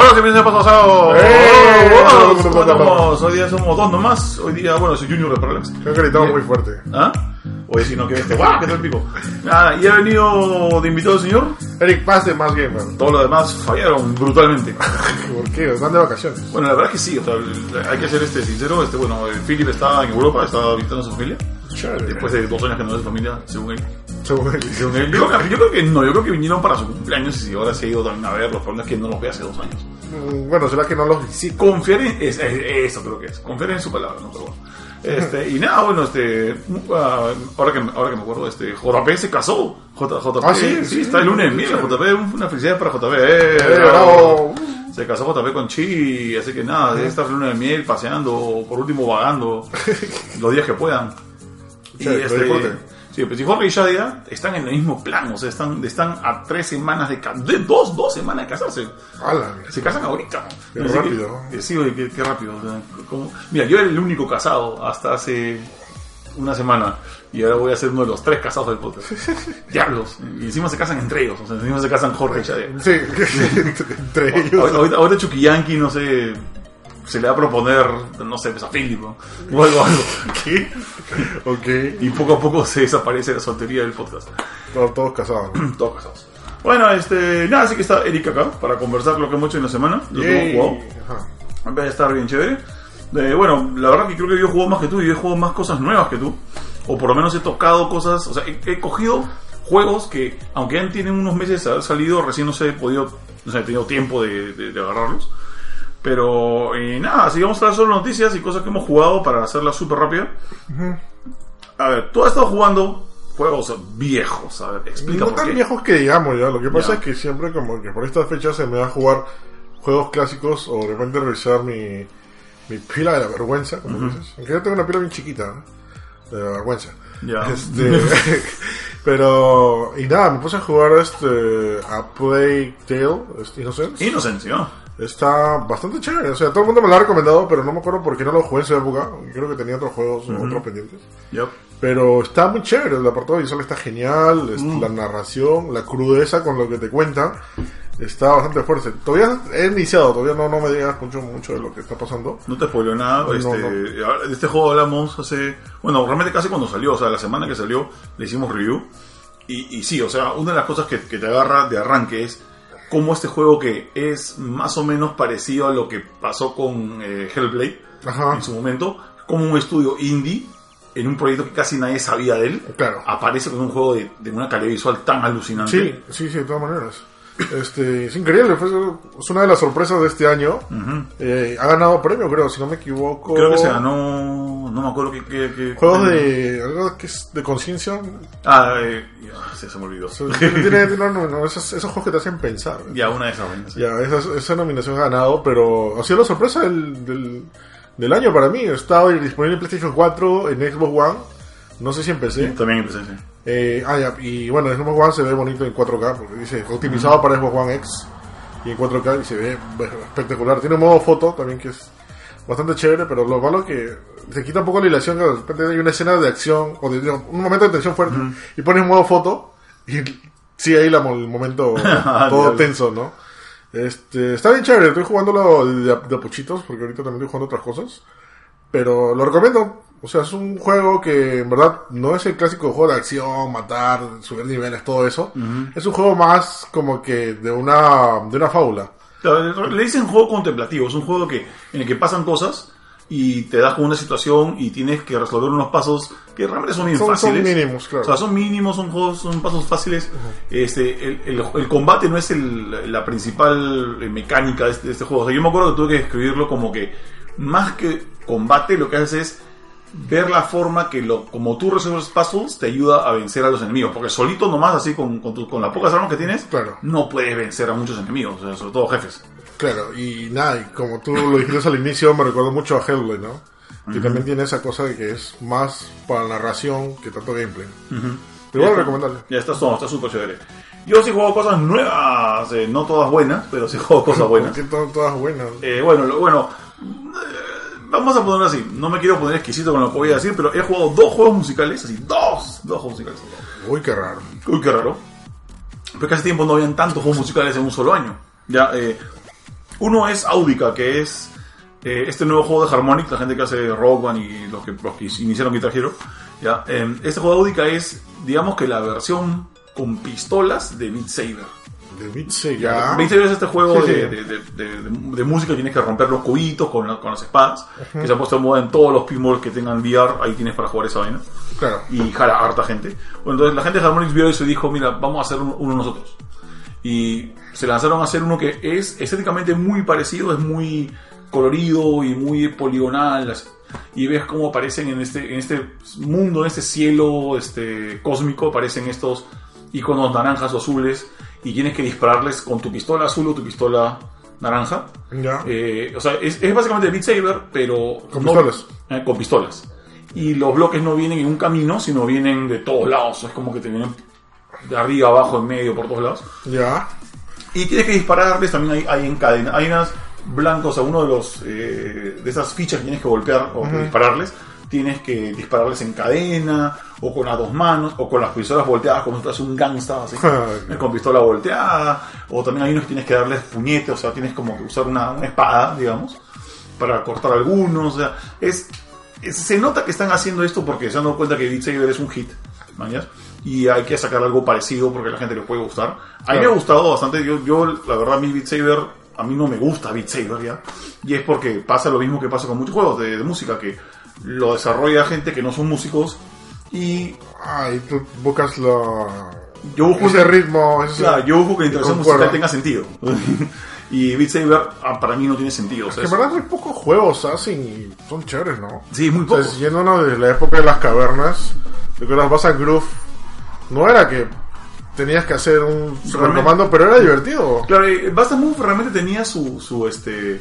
Hola, ¿qué me pasado? ¡Eh! Hoy día somos dos nomás. Hoy día, bueno, soy Junior de Parallax. Creo que gritamos muy fuerte. ¿Ah? Oye, si no, que este, ¡guau! que tal pico. Nada, y ha venido de invitado el señor. Eric Paz de Más Gamer. Todos los demás fallaron brutalmente. ¿Por qué? Están de vacaciones. Bueno, la verdad es que sí, o sea, hay que ser este sincero. Este, bueno, Philip estaba en Europa, estaba visitando a su familia. Después de dos años que no es familia, según él. Según él. Según él. Yo, creo que- yo creo que no, yo creo que vinieron para su cumpleaños y ahora se ha ido también a verlos. El problema es que no los ve hace dos años. Mm, Bueno, será que no los visito. Confiar en. Es, es- eso creo que es. Confiar en su palabra, ¿no? Pero bueno. Este, y nada, bueno, este. ah, ahora, que, ahora que me acuerdo, este. JP se casó. J, JP. Ah, sí, sí, está el lunes. Mira. JP, una felicidad para JP. Eh, Eh, bravo. bravo. Se casó JP con Chi, así que nada, debe estar luna de miel, paseando, por último vagando, los días que puedan. Y este. Sí, pues y Jorge y Shadia están en el mismo plan, o sea, están, están a tres semanas de, de dos, dos semanas de casarse. Ala. Se casan ahorita. Qué Así rápido. que- eh, sí, oye, qué, qué rápido. o sea, como- mira, yo era el único casado hasta hace una semana. Y ahora voy a ser uno de los tres casados del podcast. Diablos. Y encima se casan entre ellos. O sea, encima se casan Jorge y Shadia. Sí, entre ellos. Ahorita, ahorita, ahorita Chuquillanqui, no sé, se le va a proponer, no sé, pues a Philip, ¿no? O algo, algo. ¿Qué? Ok. Y poco a poco se desaparece la soltería del podcast. Todos, todos casados. Todos casados. Bueno, este, nada, así que está Eric acá para conversar lo que hemos hecho en la semana. Hemos jugado. Ajá. De estar bien chévere. Eh, bueno, la verdad que creo que yo he jugado más que tú y he jugado más cosas nuevas que tú. O por lo menos he tocado cosas, o sea, he, he cogido juegos que, aunque ya tienen unos meses de haber salido, recién no se he podido, no sé, he tenido tiempo de, de- de agarrarlos. Pero eh, nada, así vamos a traer solo noticias y cosas que hemos jugado para hacerla súper rápida. A ver, tú has estado jugando juegos viejos, a ver, explica No por tan qué. viejos que digamos ya. Lo que pasa Ya. es que siempre como que por estas fechas se me va a jugar juegos clásicos o de repente revisar mi, mi pila de la vergüenza, como dices. Aunque yo tengo una pila bien chiquita, ¿no? de la vergüenza. Ya. Este, pero, y nada, me puse a jugar este, a Play Tale, este, Innocence. Inocencia. Está bastante chévere, o sea, todo el mundo me lo ha recomendado, pero no me acuerdo por qué no lo jugué en su época. Creo que tenía otros juegos, otros pendientes. Yep. Pero está muy chévere, el apartado visual está genial, es- la narración, la crudeza con lo que te cuentan, está bastante fuerte. Todavía he iniciado, todavía no, no me digas mucho, mucho de lo que está pasando. No te spoileo nada. No, este, no. De este juego hablamos hace. Bueno, realmente casi cuando salió, o sea, la semana que salió, le hicimos review. Y, y sí, o sea, una de las cosas que, que te agarra de arranque es cómo este juego que es más o menos parecido a lo que pasó con eh, Hellblade Ajá, en su momento, como un estudio indie en un proyecto que casi nadie sabía de él, claro. aparece con un juego de, de una calidad visual tan alucinante. Sí, sí, sí, de todas maneras. Este, es increíble, fue, es una de las sorpresas de este año. Eh, ha ganado premio, creo, si no me equivoco. Creo que se ganó. No me acuerdo qué. qué- qué- Juegos de. algo que es de conciencia. Ah, eh, ya, se, se me olvidó. Tiene- tiene- no, no, no, esos, esos juegos que te hacen pensar. Ya, una de esas sí. Ya, esa, esa nominación ha ganado, pero ha sido la sorpresa del, del, del año para mí. Está disponible en PlayStation 4, en Xbox One. No sé si empecé. También empecé, sí. Eh, ah, ya, y bueno, en Xbox One se ve bonito en 4K, porque dice optimizado para Xbox One X y en 4K y se ve espectacular. Tiene un modo foto también que es bastante chévere, pero lo malo es que se quita un poco la ilación que de repente hay una escena de acción o de, un momento de tensión fuerte y pones modo foto y sigue ahí la, el momento todo Diablo. tenso, ¿no? Este, está bien chévere, estoy jugándolo de, de a pochitos porque ahorita también estoy jugando otras cosas. Pero lo recomiendo. O sea, es un juego que en verdad no es el clásico juego de acción, matar, subir niveles, todo eso. Es un juego más como que de una, de una fábula. Le dicen juego contemplativo, es un juego que, en el que pasan cosas y te das con una situación y tienes que resolver unos pasos que realmente son bien Son- son fáciles. mínimos, claro. O sea, son mínimos, son juegos, son pasos fáciles. Este, el, el- el combate no es el- la principal eh, mecánica de este, de este juego. O sea, yo me acuerdo que tuve que escribirlo como que más que combate, lo que haces es ver la forma que lo, como tú resuelves puzzles te ayuda a vencer a los enemigos. Porque solito nomás, así con, con, tu- con las pocas armas que tienes, Claro. no puedes vencer a muchos enemigos, o sea, sobre todo jefes. Claro, y nada, y como tú lo dijiste al inicio, me recuerdo mucho a Hellblade, ¿no? Que también tiene esa cosa de que es más para narración que tanto gameplay. Pero bueno, recomendable. Ya está, no, está súper chévere. Yo sí juego cosas nuevas, eh, no todas buenas, pero sí juego cosas buenas. Porque to- todas buenas. Eh, bueno, lo- bueno, eh, vamos a ponerlo así. No me quiero poner exquisito con lo que voy a decir, pero he jugado dos juegos musicales, así, dos, dos juegos musicales. Uy, qué raro. Uy, qué raro. Porque hace tiempo no habían tantos juegos musicales en un solo año. Ya, eh, Uno es Audica, que es eh, este nuevo juego de Harmonix, la gente que hace Rock Band y los que, los que iniciaron Guitar Hero. ¿ya? Eh, este juego de Audica es, digamos que la versión con pistolas de Beat Saber. De Beat Saber, ya. Beat Saber es este juego Sí, de, sí. de- de- de- música, tienes que romper los cubitos con, la- con las espadas, que se ha puesto de moda en todos los pinballs que tengan VR, ahí tienes para jugar esa vaina Claro. y jala harta gente. Bueno, entonces la gente de Harmonix vio eso y dijo, mira, vamos a hacer un- uno nosotros. Y se lanzaron a hacer uno que es estéticamente muy parecido, es muy colorido y muy poligonal. Y ves cómo aparecen en este, en este mundo, en este cielo este, cósmico, aparecen estos iconos naranjas o azules y tienes que dispararles con tu pistola azul o tu pistola naranja. Ya. Eh, o sea, es, es básicamente Beat Saber, pero... Con no- pistolas. eh, con pistolas. Y los bloques no vienen en un camino, sino vienen de todos lados. Es como que te vienen de arriba, abajo, en medio, por todos lados. Ya. Y tienes que dispararles, también hay, hay en cadena. Hay unas blancos a uno de los eh, de esas fichas que tienes que golpear o dispararles. Tienes que dispararles en cadena, o con las dos manos, o con las pistolas volteadas, como si fueras un gangsta, así, eh, con pistola volteada. O también hay unos que tienes que darles puñete, o sea, tienes como que usar una, una espada, digamos, para cortar algunos. O sea, es, es- se nota que están haciendo esto porque se han dado cuenta que Beat Saber es un hit, ¿mañas? Y hay que sacar algo parecido porque a la gente le puede gustar. A mí me ha gustado bastante. Yo, yo la verdad, mí Beat Saber, a mí no me gusta Beat Saber ya. Y es porque pasa lo mismo que pasa con muchos juegos de, de música, que lo desarrolla gente que no son músicos. Y Ah, y tú buscas la... yo busco, ese ritmo, ese... claro, yo busco que la interacción musical tenga sentido. y Beat Saber ah, para mí no tiene sentido. o sea, Que en es- verdad muy pocos juegos hacen y son chéveres, ¿no? sí, muy O sea, yéndonos desde la época de las cavernas, de que las vas a Groove, no era que tenías que hacer un super comando, pero era divertido. Claro, eh, Basta Move realmente tenía su, su este,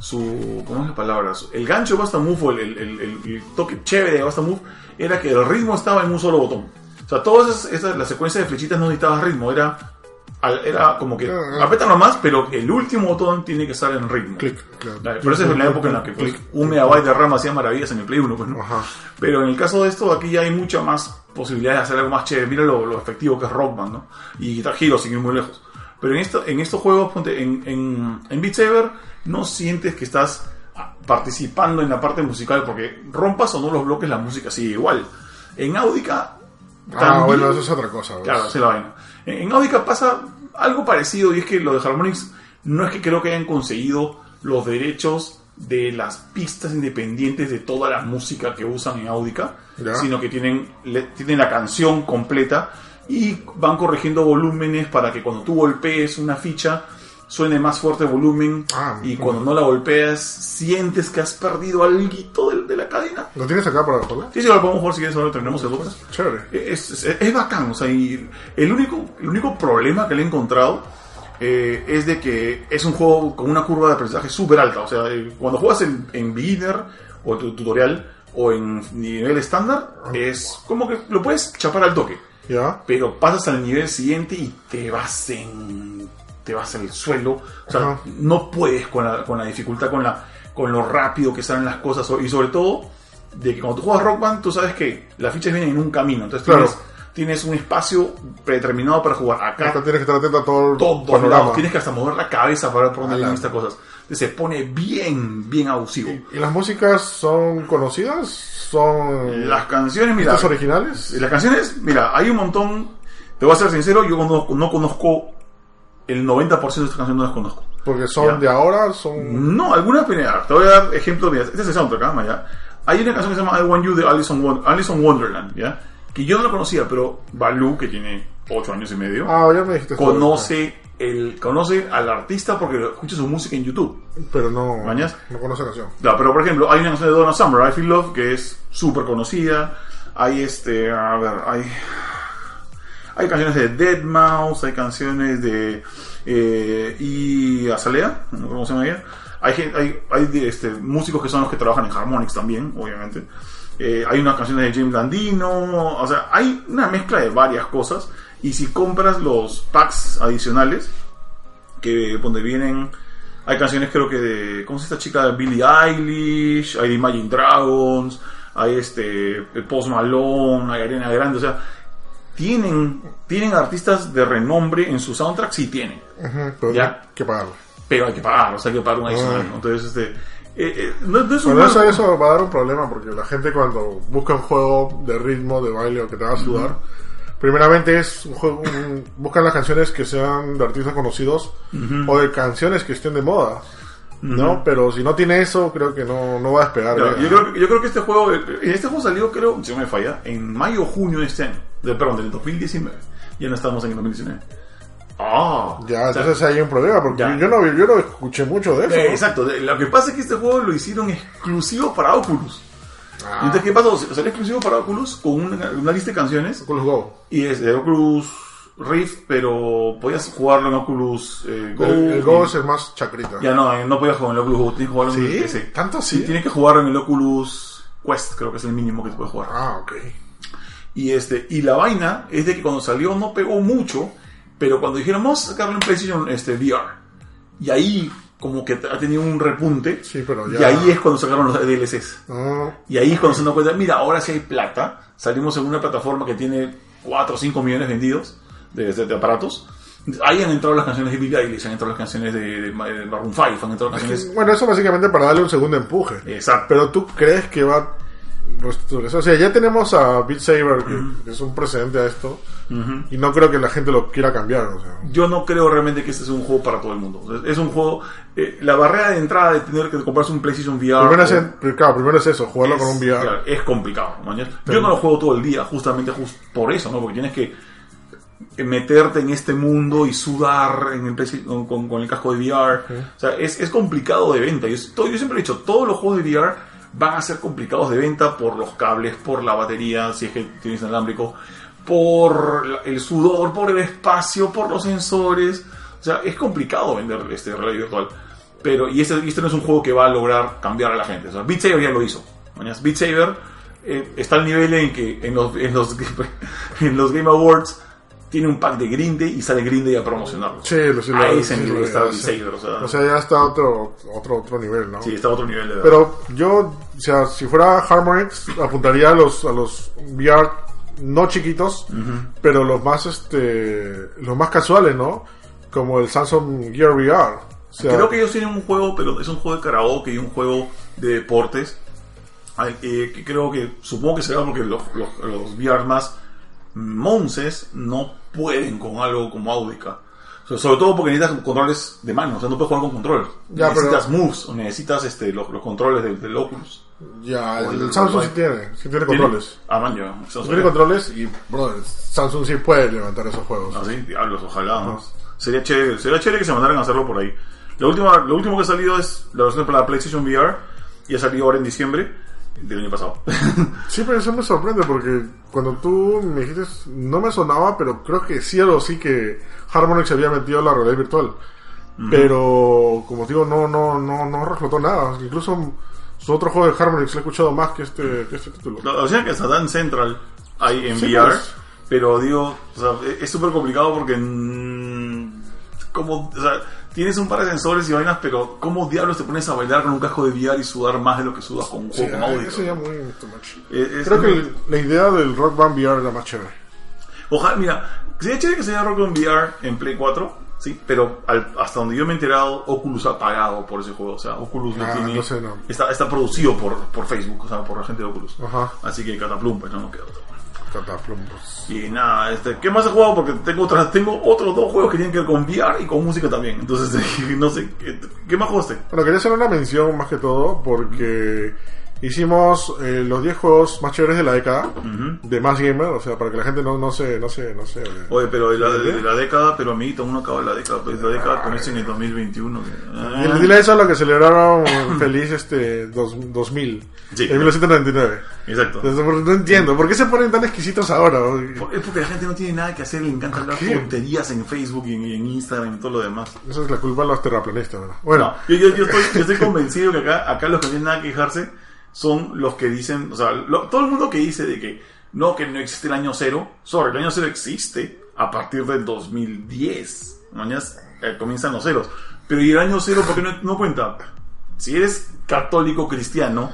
su, ¿cómo es la palabra? El gancho de Basta Move o el, el- el- el- el toque chévere de Basta Move era que el ritmo estaba en un solo botón. O sea, todas esas, esas- la secuencia de flechitas no necesitaba ritmo, era, era como que Ah, ah. aprieta nomás, pero el último botón tiene que estar en ritmo. Clic, claro. Claro, Pero esa es la época en la que pues, un megabyte de RAM hacía maravillas en el Play 1, pues, ¿no? Ajá. Pero en el caso de esto, aquí ya hay mucha más posibilidades de hacer algo más chévere. Mira lo, lo efectivo que es Rock Band, ¿no? Y Guitar Hero, sin ir muy lejos. Pero en, esto, en estos juegos, ponte, en, en, en Beat Saber, no sientes que estás ah, participando en la parte musical, porque rompas o no los bloques, la música sigue igual. En Audica. Ah, también- bueno, eso es otra cosa. ¿ves? Claro, es la vaina. En, Audica pasa algo parecido y es que lo de Harmonix no es que creo que hayan conseguido los derechos de las pistas independientes de toda la música que usan en Audica, Ya. sino que tienen, le- tienen la canción completa y van corrigiendo volúmenes para que cuando tú golpees una ficha suene más fuerte el volumen Ah, y cuando no la golpeas sientes que has perdido algo de, de la cadena. ¿Lo tienes acá para jugar? Sí, sí, lo podemos jugar si quieres, ahora terminamos el podcast. Chévere. Es, es, es bacán, o sea, y el único, el único problema que le he encontrado eh, es de que es un juego con una curva de aprendizaje súper alta. O sea, eh, cuando juegas en, en beginner o tu tutorial o en nivel estándar, es como que lo puedes chapar al toque. ¿Ya? Pero pasas al nivel siguiente y te vas en. te vas al suelo. O sea, Ajá. no puedes con la, con la dificultad, con la con lo rápido que salen las cosas. Y sobre todo, de que cuando tú juegas Rock Band, tú sabes que las fichas vienen en un camino. Entonces Claro. tienes, tienes un espacio predeterminado para jugar. Acá tienes que estar atento a todo el todos panorama. lados. Tienes que hasta mover la cabeza para ver por dónde vienen estas cosas. Entonces se pone bien, bien abusivo. ¿Y las músicas son conocidas? ¿Son Las canciones, mira. pistas originales? Y Las canciones, mira, hay un montón. Te voy a ser sincero, yo no, no conozco el 90% de estas canciones, no las conozco. Porque son Ya. de ahora, son... No, algunas primeras. Te voy a dar ejemplos. Mira, este es el soundtrack. ¿ya? Hay una canción que se llama I Want You de Alison, Won- Alison Wonderland, ¿ya? Que yo no la conocía, pero Balú, que tiene 8 años y medio, Ah, ya me dijiste. conoce, el, conoce al artista porque escucha su música en YouTube. Pero no... ¿Mañas? No conoce la canción. No, pero por ejemplo, hay una canción de Donna Summer, I Feel Love, que es súper conocida. Hay este, a ver, hay. Hay canciones de Dead Mouse, hay canciones de. Eh, y Azalea, no sé cómo se llama ella. Hay, hay, hay este, músicos que son los que trabajan en Harmonix también, obviamente. Eh, hay unas canciones de James Landino, o sea, hay una mezcla de varias cosas. Y si compras los packs adicionales, que donde vienen hay canciones creo que de ¿cómo se llama esta chica? Billie Eilish hay de Imagine Dragons hay este Post Malone hay Arena Grande o sea tienen tienen artistas de renombre en su soundtrack sí tienen pero Ya. hay que pagarle. pero hay que pagar, o sea, hay que pagar un adicional. Ah. ¿no? Entonces, este, eh, eh, no, no es un Bueno, mal- eso, eso va a dar un problema porque la gente cuando busca un juego de ritmo, de baile o que te haga sudar, primeramente es un juego, un- buscan las canciones que sean de artistas conocidos o de canciones que estén de moda. ¿No? Pero si no tiene eso, creo que no, no va a despegar. Claro, ¿eh? yo, creo, que- yo creo que este juego, eh, este juego salió, creo, si no me falla, en mayo o junio de este año, de, perdón, del 2019. Ya no estamos en el 2019. Ah, Ya, o sea, entonces hay un problema porque Ya. yo no, yo no escuché mucho de eso. Eh, ¿no? exacto, lo que pasa es que este juego lo hicieron exclusivo para Oculus. Ah. Entonces, ¿qué pasó? Salió exclusivo para Oculus con una, una lista de canciones Oculus Go. y es de Oculus Rift, pero podías jugarlo en Oculus eh, Go. El, el Go y- es el más chacrita. Ya no, eh, no podías jugar en el Oculus Go, tienes que jugarlo en ¿Sí? el PC. ¿Tanto Sí, sí? tienes que jugarlo en el Oculus Quest, creo que es el mínimo que te puedes jugar. Ah, ok. Y este, y la vaina es de que cuando salió no pegó mucho, pero cuando dijeron vamos a sacarlo en PlayStation este, VR, y ahí como que ha tenido un repunte, Sí, pero ya- y ahí es cuando sacaron los DLCs. Ah, Y ahí es cuando se dan cuenta, mira, ahora sí hay plata, salimos en una plataforma que tiene 4 o 5 millones vendidos de, de- de aparatos. Ahí han entrado las canciones de Billie Eilish, han entrado las canciones de, de, de Maroon 5, han entrado las canciones... bueno, eso básicamente para darle un segundo empuje. Exacto. Pero tú crees que va O sea, ya tenemos a Beat Saber, que, que es un precedente a esto, y no creo que la gente lo quiera cambiar. O sea. Yo no creo realmente que este sea un juego para todo el mundo. Es un juego... eh, la barrera de entrada de tener que comprarse un PlayStation VR... Primero es, o- claro, primero es eso, jugarlo es, con un VR. claro, es complicado. mañana. Yo no lo juego todo el día, justamente jus- por eso, ¿no? Porque tienes que meterte en este mundo y sudar en el PC con, con- el casco de VR. O sea, es, es complicado de venta. Yo, yo siempre he dicho, todos los juegos de VR van a ser complicados de venta por los cables, por la batería, si es que tienes inalámbrico, por el sudor, por el espacio, por los sensores. O sea, es complicado vender este realidad virtual. Pero, y este, este no es un juego que va a lograr cambiar a la gente. O ya lo hizo. Mañas, Beat Saber eh, está al nivel en que en los, en, los, en los Game Awards tiene un pack de Green Day y sale Green Day a promocionarlo. Sí, lo sí, a ese sí, nivel está. O sea, O sea, ya está otro, otro, otro nivel, ¿no? sí, está a otro nivel de verdad. Pero yo, o sea, si fuera Harmonix, apuntaría a los, a los VR no chiquitos, pero los más, este, los más casuales, ¿no? Como el Samsung Gear VR. O sea, Creo que ellos tienen un juego, pero es un juego de karaoke y un juego de deportes. Eh, que creo que, supongo que será porque los, los, los VR más monces no pueden con algo como Audica. Sobre todo porque necesitas controles de mano, o sea, no puedes jugar con controles. Ya, necesitas pero- moves o necesitas este, los, los controles del, del Oculus. ya, el, el- Samsung sí tiene, sí tiene controles. Ah, man, ya. Sí tiene controles y, brother, Samsung sí puede levantar esos juegos. Ah, sí, diablos, ojalá. ¿no? Sería chévere, sería chévere que se mandaran a hacerlo por ahí. La última, lo último que ha salido es la versión para la PlayStation VR y ha salido ahora en diciembre del año pasado. Sí, pero eso me sorprende porque cuando tú me dijiste, no me sonaba, pero creo que sí o sí que Harmonix se había metido en la realidad virtual. Pero, como digo, no, no, no, no reflotó nada. Incluso su otro juego de Harmonix lo he escuchado más que este, que este título. O sea que hasta Dan Central hay en Sí, VR, pues. pero digo, o sea, es- súper complicado porque mm, como, o sea, tienes un par de sensores y vainas, pero ¿cómo diablos te pones a bailar con un casco de VR y sudar más de lo que sudas con un Sí, juego como audio? eso ya muy too much. Es Creo que la idea del Rock Band VR era más chévere. Ojalá, mira, sería chévere que se llame Rock on VR en Play 4, sí, pero al- hasta donde yo me he enterado, Oculus ha pagado por ese juego. O sea, Oculus no Ah, tiene. no sé, no. Está, está producido por, por Facebook, o sea, por la gente de Oculus. Ajá. Así que Cataplum, pues no nos queda otra. Y nada, este, ¿qué más he jugado? Porque tengo otras, tengo otros dos juegos que tienen que ver con VR y con música también. Entonces, no sé, ¿qué, qué más jugaste? Bueno, quería hacer una mención más que todo porque hicimos eh, los 10 juegos más chéveres de la década de Más Gamer, o sea, para que la gente no, no se, no se, no se. Oye, pero de la, de, de la década, pero amiguito, uno acaba la década, pues la década comienza en el 2021. que- ah. Dile, dile eso a lo que celebraron feliz este dos, 2000, Sí. en 1999. Exacto. Entonces, por- no entiendo, ¿por qué se ponen tan exquisitos ahora? Por- Es porque la gente no tiene nada que hacer, le encanta hablar qué? tonterías en Facebook y en, y en Instagram y todo lo demás. Esa es la culpa de los terraplanistas, ¿verdad? Bueno, No, yo, yo- yo estoy, yo estoy convencido que acá, acá los que no tienen nada que quejarse son los que dicen, o sea, lo- todo el mundo que dice de que no, que no existe el año cero, sorry, el año cero existe a partir del 2010. Mañana eh, comienzan los ceros. Pero ¿y el año cero por qué no, no cuenta? Si eres católico cristiano,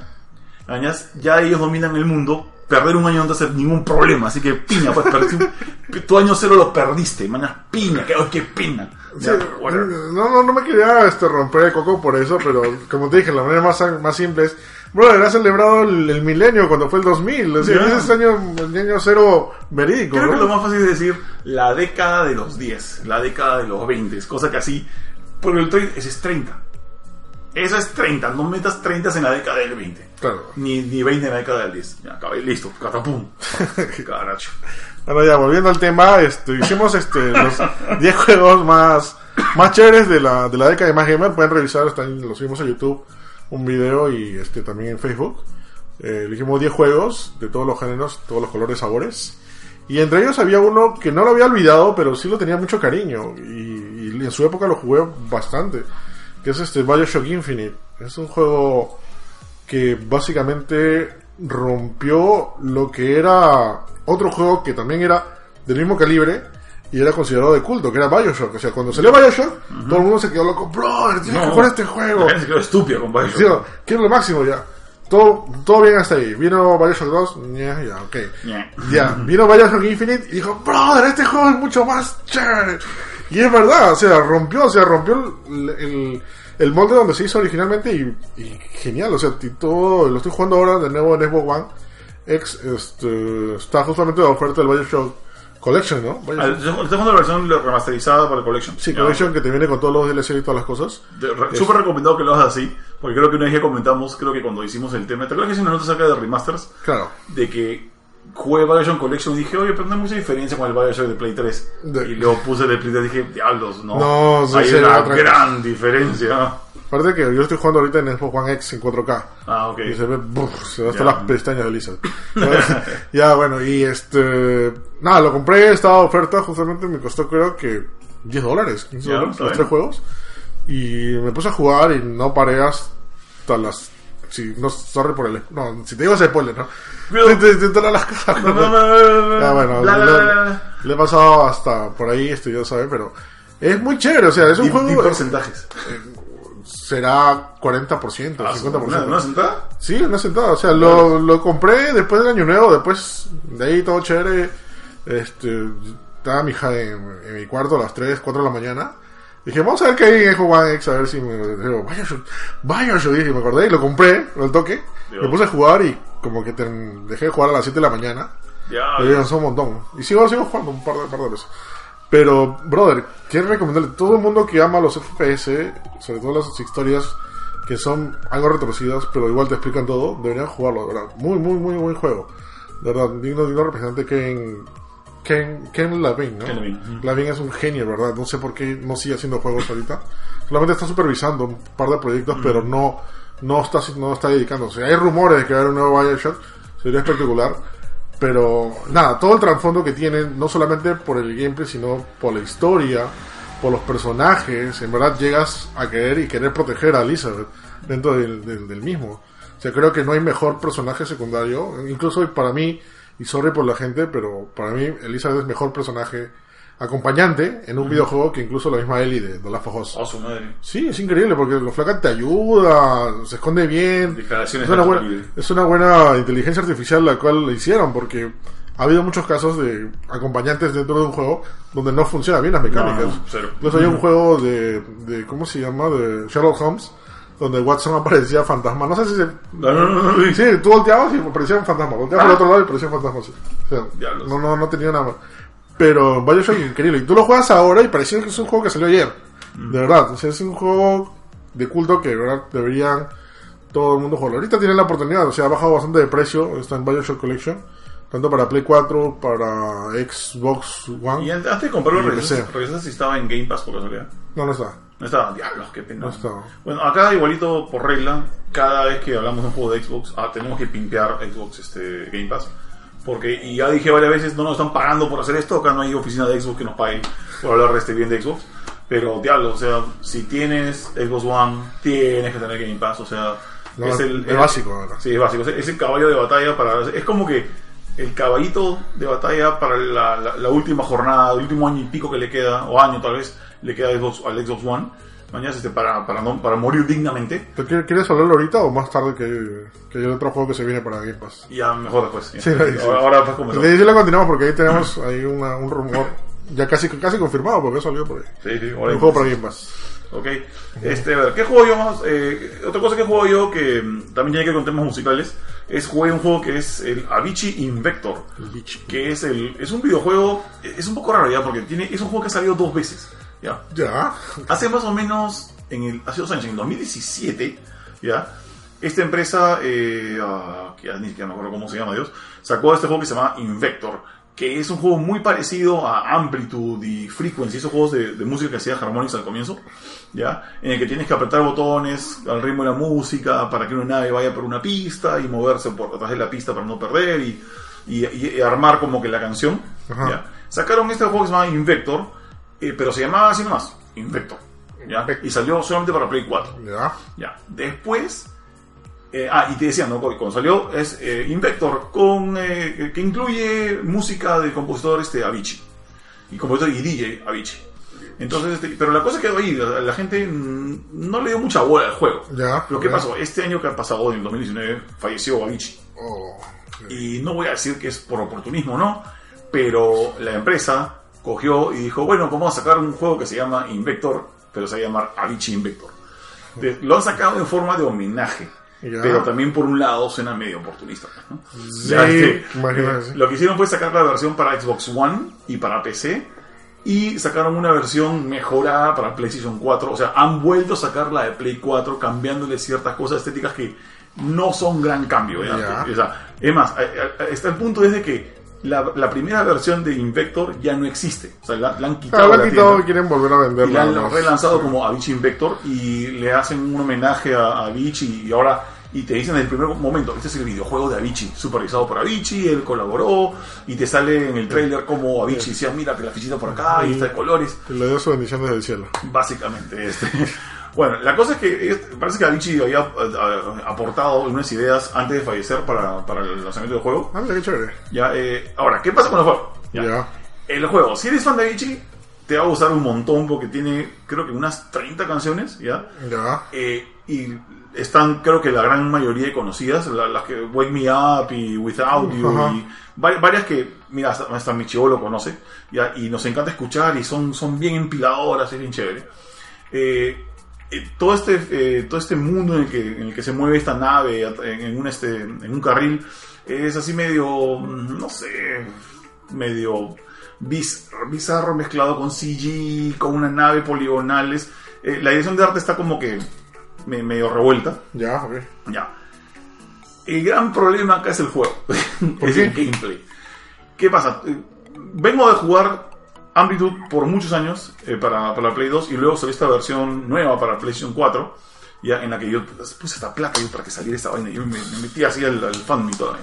mañana ya ellos dominan el mundo perder un año no te hace ningún problema, así que piña, pues perdiste un- tu año cero lo perdiste, mañana piña, que, pena. Sí, whatever. no, no, no me quería este, romper el coco por eso, pero como te dije, la manera más, más simple es, brother, has celebrado el, el milenio cuando fue el 2000, o sea, Ya. ese es año, el año cero verídico, Creo que ¿no? lo más fácil es decir la década de los 10, la década de los 20, cosa que así, pero el 30, ese es 30. Eso es 30, no metas 30 en la década del 20. Claro. Ni, ni 20 en la década del 10. Ya, acabé, listo, catapum. Caracho. Bueno, ya volviendo al tema, este, hicimos este, los 10 juegos más, más chéveres de la, de la década de Más Gamer. Pueden revisar, están, los subimos a YouTube, un video y este, también en Facebook. Eh, elegimos 10 juegos de todos los géneros, todos los colores, sabores. Y entre ellos había uno que no lo había olvidado, pero sí lo tenía mucho cariño. Y, y en su época lo jugué bastante. Que es este Bioshock Infinite. Es un juego que básicamente rompió lo que era otro juego que también era del mismo calibre y era considerado de culto, que era Bioshock. O sea, cuando salió Bioshock, todo el mundo se quedó loco, bro, tienes que No. jugar este juego. La gente se quedó estúpida con Bioshock. Sí, quiero lo máximo ya. Todo, todo bien hasta ahí. Vino Bioshock 2, ya, ya, ok. Ya, vino Bioshock Infinite y dijo, brother, este juego es mucho más chévere. Y es verdad, o sea, rompió, o sea, rompió el, el, el molde donde se hizo originalmente y, y genial, o sea, y todo, lo estoy jugando ahora de nuevo en Xbox One. X, este, está justamente de oferta del Bioshock Collection, ¿no? Bioshock- Al- Estoy jugando la versión remasterizada para el Collection. sí, Ya. Collection que te viene con todos los DLC y todas las cosas. De- re- Súper recomendado que lo hagas así, porque creo que una vez que comentamos, creo que cuando hicimos el tema, ¿te acuerdas que hice una nota acerca de remasters? Claro. De que jugué Bioshock Collection y dije, oye, pero no hay mucha diferencia con el Bioshock de Play 3. De- Y luego puse el de Play 3 y dije, diablos, no. No, sí, hay sí, una otra- gran diferencia. Aparte que yo estoy jugando ahorita en Xbox One X en 4K. Ah, ok. Y se ve, buf, se ve hasta Ya. las pestañas de Lisa. ya, bueno, y este. Nada, lo compré, estaba oferta, justamente me costó creo que 10 dólares, 15 Ya, dólares, los bien. tres juegos. Y me puse a jugar y no paré hasta las. Si, no, sorry por el. No, si te digo ese spoiler, ¿no? Te- te- te- te- las cosas. No, no, no, no. Ya, bueno, bla, bla, bla. le he pasado hasta por ahí, esto ya sabe, pero. Es muy chévere, o sea, es un juego. porcentajes. Será 40%, Ah, 50%. ¿Una, una sentada? Sí, una sentada. O sea, lo, lo compré después del año nuevo, después de ahí todo chévere. Este, estaba mi hija en, en mi cuarto a las 3, 4 de la mañana. Dije, vamos a ver qué hay en Xbox One X, a ver si me... Digo, Bioshock, Bioshock, dije, me acordé y lo compré, al toque. Dios. Me puse a jugar y como que te- dejé de jugar a las 7 de la mañana. Ya. Me cansó un montón. Y sigo, sigo jugando un par de, par de veces. Pero, brother, quiero recomendarle a todo el mundo que ama los FPS, sobre todo las historias que son algo retorcidas, pero igual te explican todo, deberían jugarlo, de verdad. Muy, muy, muy buen juego. De verdad, digno, digno representante Ken, Ken, Ken Levine, ¿no? Ken Levine, ujú. Levine es un genio, ¿verdad? No sé por qué no sigue haciendo juegos ahorita. Solamente está supervisando un par de proyectos, pero no, no está, no está dedicándose. Hay rumores de que va a haber un nuevo Bioshock, sería espectacular. Pero nada, todo el trasfondo que tienen, no solamente por el gameplay, sino por la historia, por los personajes, en verdad llegas a querer y querer proteger a Elizabeth dentro del, del, mismo. O sea, creo que no hay mejor personaje secundario, incluso para mí, y sorry por la gente, pero para mí Elizabeth es mejor personaje acompañante en un videojuego que incluso la misma Ellie de of Us. Oh, su madre. Sí, es increíble porque los flaca te ayuda, se esconde bien. Es una, de buena, es una buena inteligencia artificial la cual le hicieron porque ha habido muchos casos de acompañantes dentro de un juego donde no funciona bien las mecánicas. No. Incluso hay un juego de, de, ¿cómo se llama? De Sherlock Holmes donde Watson aparecía fantasma. No sé si se... Sí, tú volteabas y aparecía un fantasma. Volteabas Ah. por el otro lado y aparecía un fantasma. sí. O sea, Diablos. no, no, no tenía nada más. Pero Bioshock increíble. Y tú lo juegas ahora y parecía que es un juego que salió ayer. De verdad. O sea, es un juego de culto que de verdad deberían todo el mundo jugarlo. Ahorita tienen la oportunidad. O sea, ha bajado bastante de precio. Está en Bioshock Collection. Tanto para Play 4, para Xbox One. Y an- antes de comprarlo, revisas si estaba en Game Pass por casualidad. No, no está. No estaba, diablos, qué pena. No estaba. Bueno, acá igualito por regla, cada vez que hablamos de un juego de Xbox, ah, tenemos que pimpear Xbox este, Game Pass. Porque, y ya dije varias veces, no nos están pagando por hacer esto, acá no hay oficina de Xbox que nos pague por hablar de este bien de Xbox. Pero, diablo, o sea, si tienes Xbox One, tienes que tener Game Pass, o sea, No, es el... el- básico, ¿verdad? Sí, es básico, es el caballo de batalla para... Es como que el caballito de batalla para la, la- la última jornada, el último año y pico que le queda, o año tal vez, le queda Xbox- al Xbox One, mañana este, para, para, no, para morir dignamente. ¿Tú quieres hablarlo ahorita o más tarde que, que hay otro juego que se viene para Game Pass? Ya mejor después. ya. Sí, sí. ahora, ahora. De ahí la continuamos porque ahí tenemos ahí una- un rumor ya casi casi confirmado porque ha salido por ahí. Sí, sí, ahora Un juego para Game Pass. Ok. Este, a ver, ¿qué juego yo más? Eh, otra cosa que juego yo que también tiene que ver con temas musicales es jugué un juego que es el Avicii Invector. Que es el es un videojuego, es un poco raro ya porque tiene es un juego que ha salido dos veces. Ya. Ya. Hace más o menos, en el, hace dos años, en 2017, ¿ya? Esta empresa, eh, ah, que ni siquiera me acuerdo cómo se llama, Dios, sacó este juego que se llama Invector, que es un juego muy parecido a Amplitude y Frequency, esos juegos de, de música que hacía Harmonix al comienzo, ¿ya? En el que tienes que apretar botones al ritmo de la música para que una nave vaya por una pista y moverse por detrás de la pista para no perder y, y- y armar como que la canción. ¿ya? Sacaron este juego que se llama Invector, eh, pero se llamaba así nomás, Invector. ¿ya? Y salió solamente para Play 4. Ya. ¿ya? Después, eh, ah, y te decía, ¿no? Cuando salió es eh, Invector, con, eh, que incluye música del compositor este, Avicii. Y compositor y DJ Avicii. Entonces, este, pero la cosa quedó ahí, la, la gente no le dio mucha bola al juego. Ya, ¿qué ok. pasó? Este año que ha pasado, en 2019, falleció Avicii. Oh, Y no voy a decir que es por oportunismo, ¿no? Pero la empresa cogió y dijo, bueno, vamos a sacar un juego que se llama Invector, pero se va a llamar Avicii Invector. De- lo han sacado en forma de homenaje. Ya. Pero también por un lado suena medio oportunista. ¿no? Sí, Ya, este, sí. Lo que hicieron fue sacar la versión para Xbox One y para PC. Y sacaron una versión mejorada para PlayStation 4. O sea, han vuelto a sacar la de Play 4 cambiándole ciertas cosas estéticas que no son gran cambio. O sea, es más, está el punto desde que la, la primera versión de Invector ya no existe. O sea, la, la han quitado. Lo la han quitado y quieren volver a Y la venderla. han relanzado como Avicii Invector y le hacen un homenaje a Avicii y ahora y te dicen en el primer momento, este es el videojuego de Avicii, supervisado por Avicii, él colaboró y te sale en el trailer como Avicii decía, mira que la fichita por acá y está de colores, Y le dio su bendición desde el cielo. básicamente este. Bueno, la cosa es que parece que Avicii había eh, aportado unas ideas antes de fallecer para, para el lanzamiento del juego. Ah, qué chévere. Ya, eh, ahora, ¿qué pasa con el juego? Ya. El juego, si eres fan de Avicii, te va a gustar un montón porque tiene, creo que unas 30 canciones, ¿ya? Ya. Eh, y están, creo que la gran mayoría conocidas, la- las que Wake Me Up y Without You, Ajá. y vari- varias que, mira, hasta, hasta mi chivo lo conoce, ¿ya? Y nos encanta escuchar y son, son bien empiladoras, es bien chévere. Eh, eh, todo este eh, todo este mundo en el que en el que se mueve esta nave en, en un este en un carril es así medio mm, no sé medio biz- bizarro mezclado con CG con una nave poligonales Eh, la dirección de arte está como que me- medio revuelta Ya, ok. ya el gran problema acá es el juego es qué? el gameplay ¿qué pasa? Vengo de jugar Amplitude por muchos años eh, para, para la Play 2 y luego salió esta versión nueva para PlayStation 4, ya en la que yo puse esta placa ahí para que saliera esta vaina y yo me, me metí así al, al fan y todo.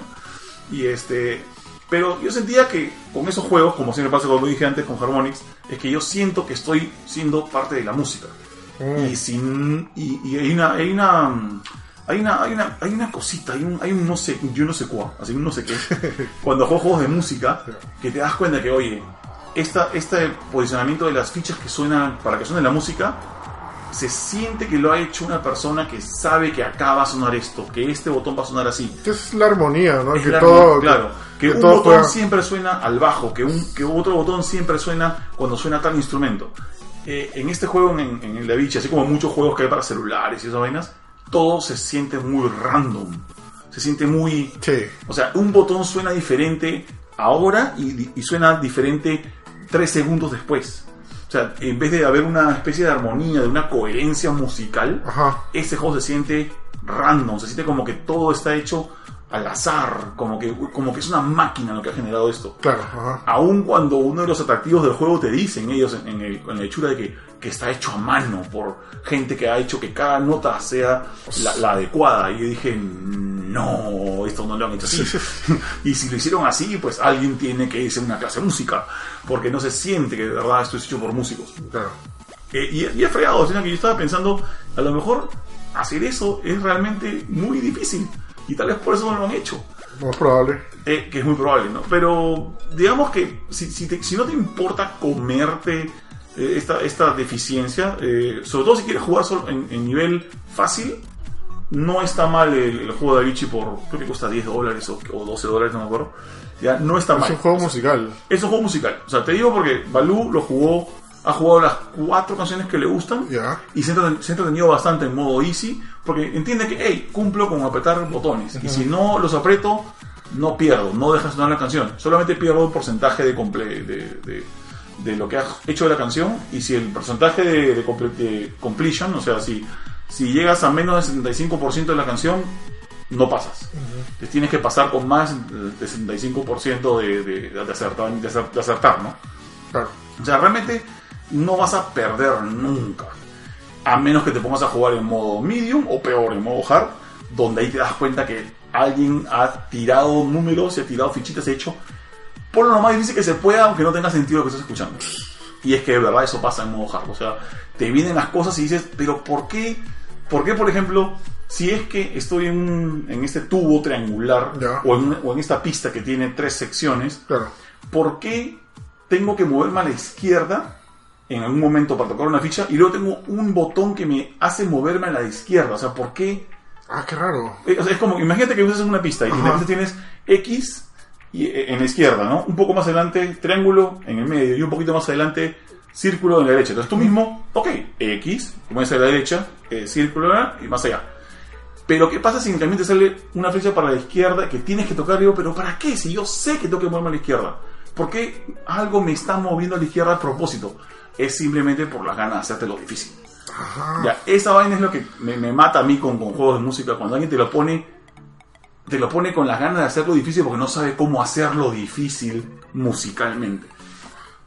Y este, pero yo sentía que con esos juegos, como siempre pasa como dije antes con Harmonix, es que yo siento que estoy siendo parte de la música. Mm. Y sin y, y hay una hay una hay una, hay una, hay una cosita, hay un, hay un no sé, yo no sé cuál, así un no sé qué, cuando juego juegos de música, que te das cuenta que, oye, esta, este posicionamiento de las fichas que suenan, para que suene la música, se siente que lo ha hecho una persona que sabe que acá va a sonar esto, que este botón va a sonar así. Que es la armonía, ¿no? Es que la todo. armonía, claro, que, un todo botón juega- siempre suena al bajo, que, un, que otro botón siempre suena cuando suena tal instrumento. Eh, en este juego, en, en el de Avicii, así como muchos juegos que hay para celulares y esas vainas, todo se siente muy random. Se siente muy... Sí. O sea, un botón suena diferente ahora y, y suena diferente tres segundos después. O sea, en vez de haber una especie de armonía, de una coherencia musical, Ajá. ese juego se siente random, se siente como que todo está hecho al azar, como que, como que es una máquina lo que ha generado esto. Claro, ajá. Aun cuando uno de los atractivos del juego te dicen ellos en, en el- en la hechura de que, que está hecho a mano por gente que ha hecho que cada nota sea la, la adecuada. Y yo dije, no, esto no lo han hecho así. y si lo hicieron así, pues alguien tiene que irse a una clase de música, porque no se siente que de verdad esto es hecho por músicos. Claro. Eh, y, y es fregado, sino que yo estaba pensando, a lo mejor hacer eso es realmente muy difícil. Y tal vez por eso no lo han hecho. Más probable. Eh, que es muy probable, ¿no? Pero digamos que si, si, te- si no te importa comerte eh, esta, esta deficiencia. eh, sobre todo si quieres jugar solo en, en nivel fácil, no está mal el, el juego de Avicii por, creo que cuesta 10 dólares o, o 12 dólares, no me acuerdo. Ya, no está Es mal. un juego musical. Es un juego musical. O sea, te digo porque Balú lo jugó, ha jugado las cuatro canciones que le gustan Ya. y se ha entretenido bastante en modo easy porque entiende que, hey, cumplo con apretar botones y si no los aprieto, no pierdo, no deja sonar la canción. Solamente pierdo un porcentaje de, comple- de, de- de lo que has hecho de la canción y si el porcentaje de, de comple- de completion, o sea, si, si llegas a menos del 75% de la canción, no pasas. Tienes que pasar con más del 65% de, de, de, acertar, de acer- de acertar, ¿no? Claro. O sea, realmente no vas a perder nunca. A menos que te pongas a jugar en modo medium o peor, en modo hard, donde ahí te das cuenta que alguien ha tirado números y ha tirado fichitas, ha hecho por lo más difícil que se pueda, aunque no tenga sentido lo que estás escuchando. Y es que de verdad eso pasa en modo hard. O sea, te vienen las cosas y dices, pero ¿por qué? ¿Por qué, por ejemplo, si es que estoy en, un- en este tubo triangular o en, una- o en esta pista que tiene tres secciones, Claro. ¿por qué tengo que moverme a la izquierda en algún momento para tocar una ficha y luego tengo un botón que me hace moverme a la izquierda? O sea, ¿por qué? Ah, qué raro. Eh, o sea, es como, imagínate que en una pista y en la pista tienes X y, eh, en la izquierda, ¿no? Un poco más adelante, triángulo en el medio y un poquito más adelante, círculo en la derecha. Entonces tú mismo, ok, X, más a la derecha, eh, círculo y más allá. Pero ¿qué pasa si camino te sale una flecha para la izquierda que tienes que tocar? Digo, pero ¿para qué? Si yo sé que tengo que moverme a la izquierda. ¿Por qué algo me está moviendo a la izquierda a propósito? Es simplemente por las ganas de hacerte lo difícil. Ajá. Ya, esa vaina es lo que me, me mata a mí con, con juegos de música. Cuando alguien te lo pone, te lo pone con las ganas de hacerlo difícil porque no sabe cómo hacerlo difícil musicalmente.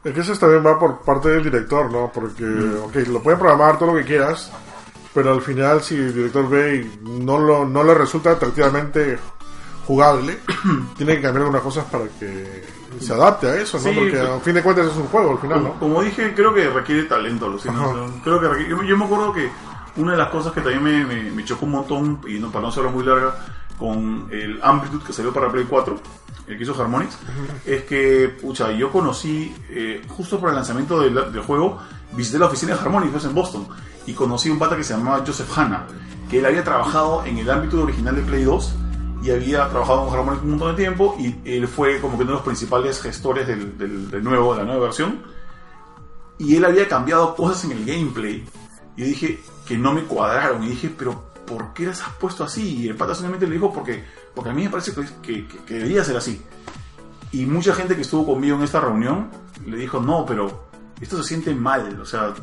Es que eso también va por parte del director, ¿no? Porque, ok, lo pueden programar todo lo que quieras, pero al final si el director ve y no, lo, no le resulta atractivamente jugable, tiene que cambiar algunas cosas para que se adapte a eso, ¿no? Sí, Porque pues- a fin de cuentas es un juego al final, ¿no? como dije, creo que requiere talento, Lucino. Ajá. O sea, creo que requiere- yo, yo me acuerdo que una de las cosas que también me, me- me chocó un montón, y no, para no hacerlo muy larga, con el Amplitude que salió para Play 4, el que hizo Harmonix, es que, pucha, yo conocí, eh, justo por el lanzamiento del, del juego, visité la oficina de Harmonix, pues, en Boston, y conocí un pata que se llamaba Joseph Hanna, que él había trabajado en el Amplitude original de Play 2, y había trabajado con Harmonix un montón de tiempo, y él fue como que uno de los principales gestores del, del- del nuevo, de la nueva versión, y él había cambiado cosas en el gameplay. Y dije que no me cuadraron. Y dije, pero ¿por qué las has puesto así? Y el pata solamente le dijo, porque, porque a mí me parece que, que, que- debería ser así. Y mucha gente que estuvo conmigo en esta reunión le dijo, no, pero esto se siente mal. O sea,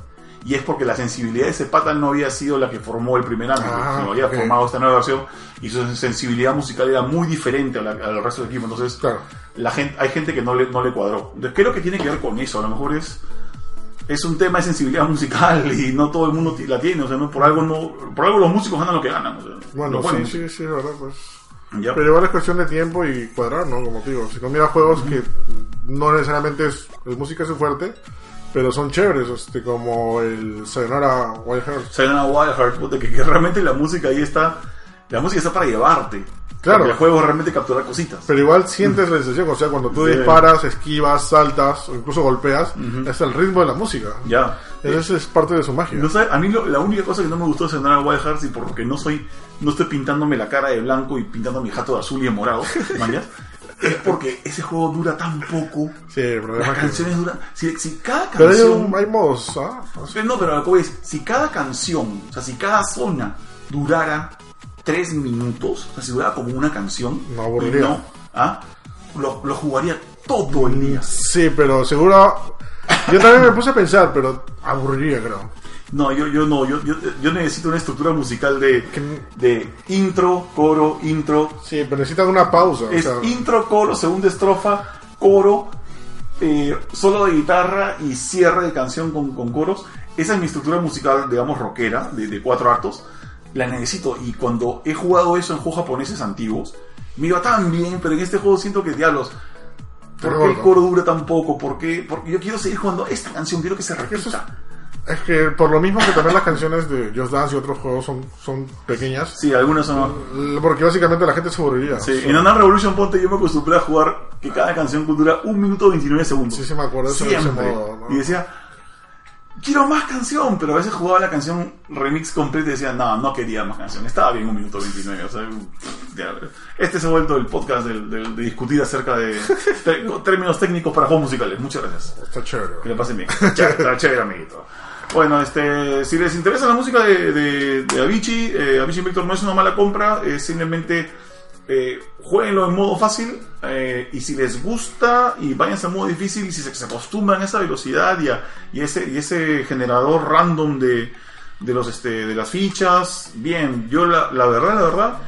y es porque la sensibilidad de ese pata no había sido la que formó el primer año, Ah, sino había ok. formado esta nueva versión. Y su sensibilidad musical era muy diferente a la- al resto del equipo. Entonces, Claro. la gente, hay gente que no le, no le cuadró. Entonces, creo que tiene que ver con eso. A lo mejor es, es un tema de sensibilidad musical y no todo el mundo la tiene. O sea, no, por, algo no, por algo los músicos ganan lo que ganan. O sea, Bueno, sí, sí, sí, es verdad, pues. Pero igual es cuestión de tiempo y cuadrar, ¿no? Como te digo, si no miras juegos que no necesariamente es, es música su fuerte, pero son chéveres, este, como el Sayonara Wild Hearts. Sayonara Wild Heart, que, que realmente la música ahí está. La música está para llevarte. Claro. Porque el juego realmente capturar cositas. Pero igual sientes la sensación, o sea, cuando tú Sí. disparas, esquivas, saltas o incluso golpeas, es el ritmo de la música. Ya. Eso es parte de su magia. No sé, a mí lo- la única cosa que no me gustó de Sayonara Wild Hearts y porque no soy, no estoy pintándome la cara de blanco y pintando mi jato de azul y de morado, ¿mañas? es porque ese juego dura tan poco. Sí, pero Las canciones duran. Si, si cada Pero hay, canción. un- hay modos, ¿ah? No, pero lo que voy es, si cada canción, o sea, si cada zona durara tres minutos, o sea, si durara como una canción, No aburriría. no, ¿ah? lo, lo jugaría todo el día. Sí, pero seguro... Yo también me puse a pensar, pero aburriría, creo. No, yo, yo no, yo, yo, yo necesito una estructura musical de, de intro, coro, intro. Sí, pero necesitan una pausa. o Es sea, intro, coro, segunda estrofa, coro, eh, solo de guitarra y cierre de canción con, con coros. Esa es mi estructura musical, digamos, rockera, de, de cuatro actos. La necesito. Y cuando he jugado eso en juegos japoneses antiguos, me iba tan bien, pero en este juego siento que diablos. ¿Por qué el coro dura tan poco? ¿Por qué? Porque yo quiero seguir jugando esta canción, quiero que se repita. Es que por lo mismo que también las canciones de Just Dance y otros juegos son, son pequeñas, Sí, algunas son. porque básicamente la gente se aburriría. Sí, en Another Revolution Ponte yo me acostumbré a jugar que cada canción dura un minuto 29 segundos. Sí, sí me acuerdo de eso en ese Siempre. modo, ¿no? Y decía, quiero más canción, pero a veces jugaba la canción remix completa y decía, no, no quería más canción, estaba bien un minuto 29, o sea, ya, este se ha vuelto el podcast del- de, discutir acerca de términos técnicos para juegos musicales, muchas gracias. Está chévere. Que le pasen bien. Está chévere, amiguito. Bueno, este, si les interesa la música de, de, de Avicii, eh, Avicii Victor no es una mala compra, es simplemente eh, jueguenlo en modo fácil eh, y si les gusta y váyanse al modo difícil y si se, se acostumbran a esa velocidad y, a- y ese, y ese generador random de, de, los, este, de las fichas, bien, yo la, la verdad, la verdad,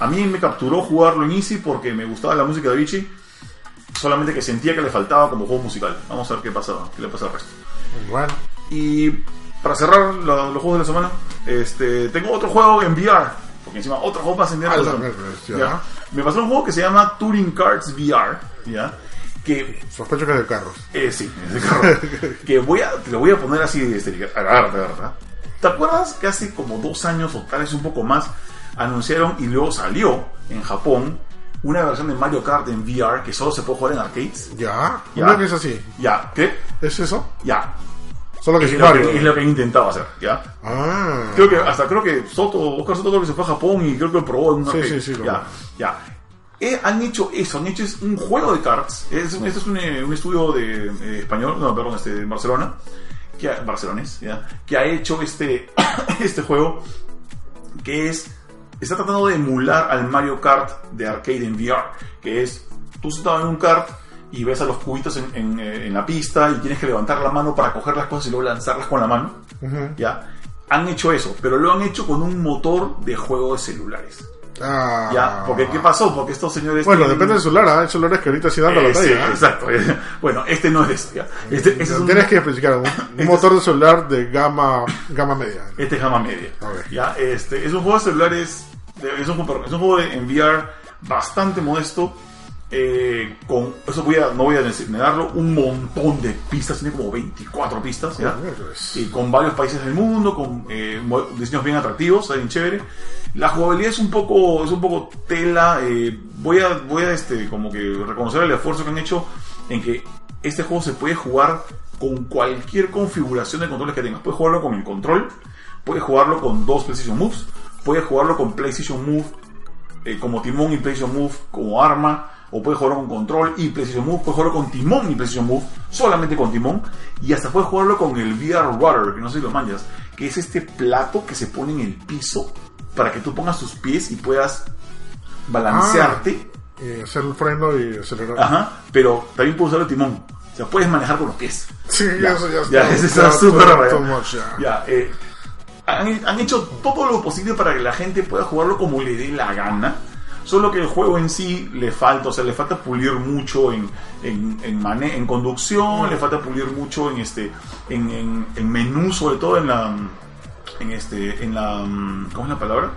a mí me capturó jugarlo en Easy porque me gustaba la música de Avicii, solamente que sentía que le faltaba como juego musical. Vamos a ver qué pasaba, qué le pasa al resto. Bueno, Y para cerrar la- los juegos de la semana, este, tengo otro juego en VR. Porque encima otro juego más en VR. Ah, ya. Me pasó un juego que se llama Touring Cards VR. ¿ya? Que, sospecho que es de carros. eh, sí, es de carro. que voy a, te lo voy a poner así, este, a la verdad, ¿verdad? ¿Te acuerdas que hace como dos años o tal vez un poco más anunciaron y luego salió en Japón una versión de Mario Kart en VR que solo se puede jugar en arcades? Ya, Ya. ¿Cómo que es así? Ya, ¿qué? ¿Es eso? Ya. Solo que Es lo que, es lo que he intentado hacer, ¿ya? Ah, Creo que hasta creo que Soto, Oscar Soto creo que se fue a Japón y creo que probó en una Sí, sí, sí, lo ya, ya. Eh, han hecho eso, han hecho un juego de cards. Es, este es un, eh, un estudio de eh, español, no, perdón, este, de Barcelona, que ha, barcelones, ya, que ha hecho este, este juego que es está tratando de emular al Mario Kart de arcade en VR, que es tú sentado en un kart y ves a los cubitos en, en, eh, en la pista y tienes que levantar la mano para coger las cosas y luego lanzarlas con la mano. Ujú. ¿ya? Han hecho eso, pero lo han hecho con un motor de juego de celulares. Ah. ¿Ya? Porque, ¿qué pasó? Porque estos señores... Bueno, tienen- depende del celular, ¿ah? Hay celulares que ahorita sí dan la Eh, sí, batalla. ¿ah? exacto. Bueno, este no es eso, ¿ya? Este, este es un, Tienes que especificar un, un motor de celular de gama, gama media. este es gama media. Ver. ¿ya? Este, es un juego de celulares... Es un, es un juego de enviar bastante modesto. Eh, con eso voy a, no voy a negarlo, un montón de pistas, tiene como 24 pistas, ¿ya? Miércoles. y con varios países del mundo, con eh, diseños bien atractivos, está bien chévere. La jugabilidad es un poco, es un poco tela. eh, voy a, voy a este, como que reconocer el esfuerzo que han hecho en que este juego se puede jugar con cualquier configuración de controles que tengas. Puedes jugarlo con el control, puedes jugarlo con dos PlayStation Moves, puedes jugarlo con PlayStation Move eh, como timón y PlayStation Move como arma, o puedes jugarlo con control y PlayStation Move, puedes jugarlo con timón y PlayStation Move, solamente con timón, y hasta puedes jugarlo con el VR Rudder, que no sé si lo manjas, que es este plato que se pone en el piso para que tú pongas tus pies y puedas balancearte, Y hacer el freno y acelerar. ajá, pero también puedes usar el timón, o sea, puedes manejar con los pies. Sí, Ya, eso ya está. ya, eso está súper ya. Ya, eh, han, han hecho todo lo posible para que la gente pueda jugarlo como le dé la gana. Solo que el juego en sí le falta, o sea, le falta pulir mucho en, en, en, mane- en conducción, le falta pulir mucho en este, en, en, en menú, sobre todo en la, en este, en la, ¿cómo es la palabra?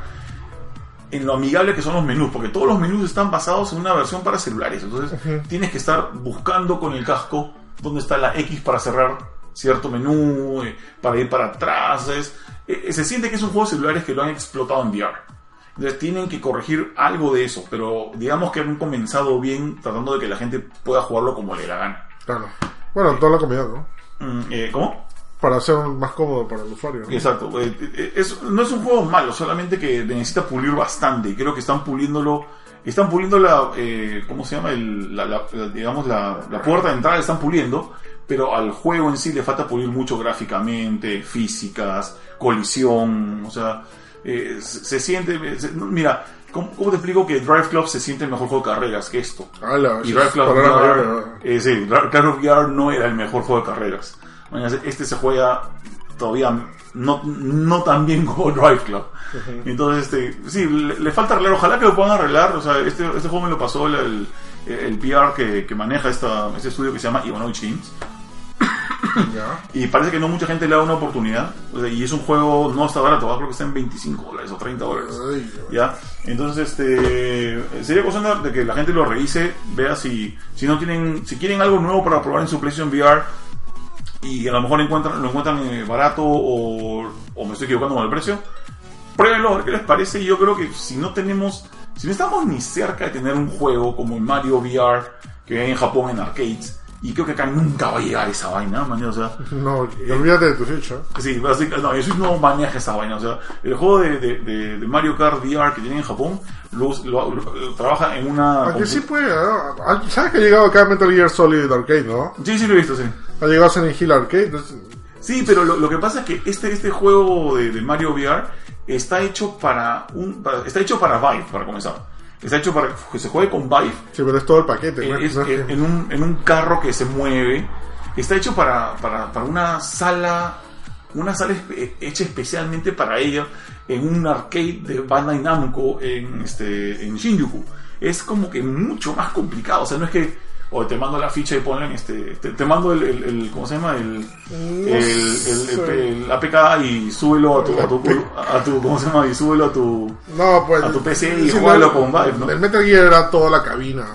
En lo amigable que son los menús, porque todos los menús están basados en una versión para celulares, entonces tienes que estar buscando con el casco dónde está la X para cerrar cierto menú, eh, para ir para atrás, es- eh, se siente que es un juego de celulares que lo han explotado en VR. Entonces tienen que corregir algo de eso, pero digamos que han comenzado bien tratando de que la gente pueda jugarlo como le dé la gana. Claro. Bueno, toda la comida, ¿no? Mm, eh, ¿Cómo? Para hacer más cómodo para el usuario. ¿no? Exacto. eh, eh, es- no es un juego malo, solamente que necesita pulir bastante. Y creo que están puliéndolo. Están puliendo la. eh, ¿Cómo se llama? El, la, la- la- digamos, la, la puerta de entrada están puliendo. Pero al juego en sí le falta pulir mucho gráficamente, físicas, colisión. O sea, eh, se, siente. se- mira, ¿cómo, cómo te explico que Drive Club se siente el mejor juego de carreras que esto? Ala, Y Drive Club VR, eh, sí, Drive VR no era el mejor juego de carreras. Este se juega todavía no, no tan bien como Drive Club. Entonces, este, sí, le, le falta arreglar. Ojalá que lo puedan arreglar. O sea, este, este juego me lo pasó el, el, el PR que, que maneja esta, este estudio que se llama Ivanhoe Games. Ya. Y parece que no mucha gente le da una oportunidad. O sea, y es un juego, no está barato, creo que está en 25 dólares o 30 dólares. Ay, ¿Ya? Entonces, este, sería cosa de que la gente lo revise, vea si, si no tienen, si quieren algo nuevo para probar en su PlayStation VR y a lo mejor encuentran, lo encuentran eh, barato o, o me estoy equivocando con el precio, pruébenlo, a ver qué les parece. Y yo creo que si no tenemos, si no estamos ni cerca de tener un juego como el Mario VR que hay en Japón en arcades Y creo que acá nunca va a llegar esa vaina, man, o sea, No, olvídate de tu Switch, ¿eh? Sí, básicamente, no, eso no maneja esa vaina. O sea, el juego de, de, de- de Mario Kart VR que tienen en Japón lo, lo- lo- trabaja en una. Aunque compu- sí puede, ¿no? Ah, ¿Sabes que ha llegado acá Metal Gear Solid Arcade, no? Sí, sí, lo he visto, sí. Ha llegado Silent Hill Arcade, entonces... Sí, pero lo, lo que pasa es que este, este juego de, de Mario VR está hecho para un para- está hecho para Vive, para comenzar. Está hecho para que se juegue con Vive Sí, pero es todo el paquete, ¿no? Eh, es- eh, en, un, en un carro que se mueve. Está hecho para, para, para una sala, una sala espe- hecha especialmente para ella en un arcade de Bandai Namco en, este, en Shinjuku. Es como que mucho más complicado. O sea, no es que o te mando la ficha y ponle en este, te, te mando el, el, el- ¿cómo se llama? El, el, APK y súbelo a tu, a tu, a tu, ¿cómo se llama? Y súbelo a tu, No, pues... a tu PC y sí, juégalo no, con Vive, ¿no? El Metal Gear era toda la cabina.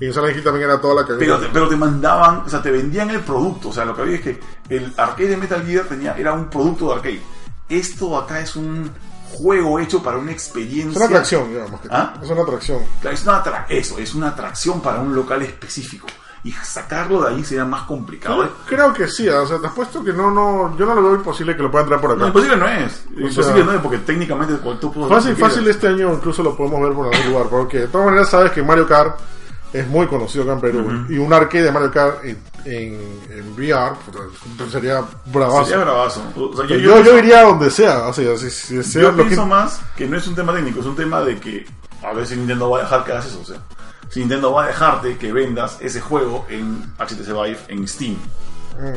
Y en Silent Hill también era toda la cabina. Pero te, pero te mandaban, o sea, te vendían el producto. O sea, lo que había es que el arcade de Metal Gear tenía, era un producto de arcade. Esto acá es un juego hecho para una experiencia. Es una atracción, digamos. que- ¿Ah? Es una atracción. Es una atra- eso, es una atracción para un local específico. Y sacarlo de ahí sería más complicado. Creo que sí, o sea, te apuesto que no, no, yo no lo veo imposible que lo puedan traer por No, acá. imposible no es. Imposible sea, no es porque técnicamente tú Fácil, fácil este año incluso lo podemos ver por algún lugar, porque de todas maneras sabes que Mario Kart es muy conocido acá en Perú, y un arcade de Mario Kart en, en, en VR sería bravazo. Sería bravazo. O sea, yo, yo, yo, iría donde sea, o sea, si, si sea Yo que- pienso más que no es un tema técnico, es un tema de que a ver si Nintendo va a dejar que hagas eso. O sea, si Nintendo va a dejarte que vendas ese juego en HTC Vive, en Steam.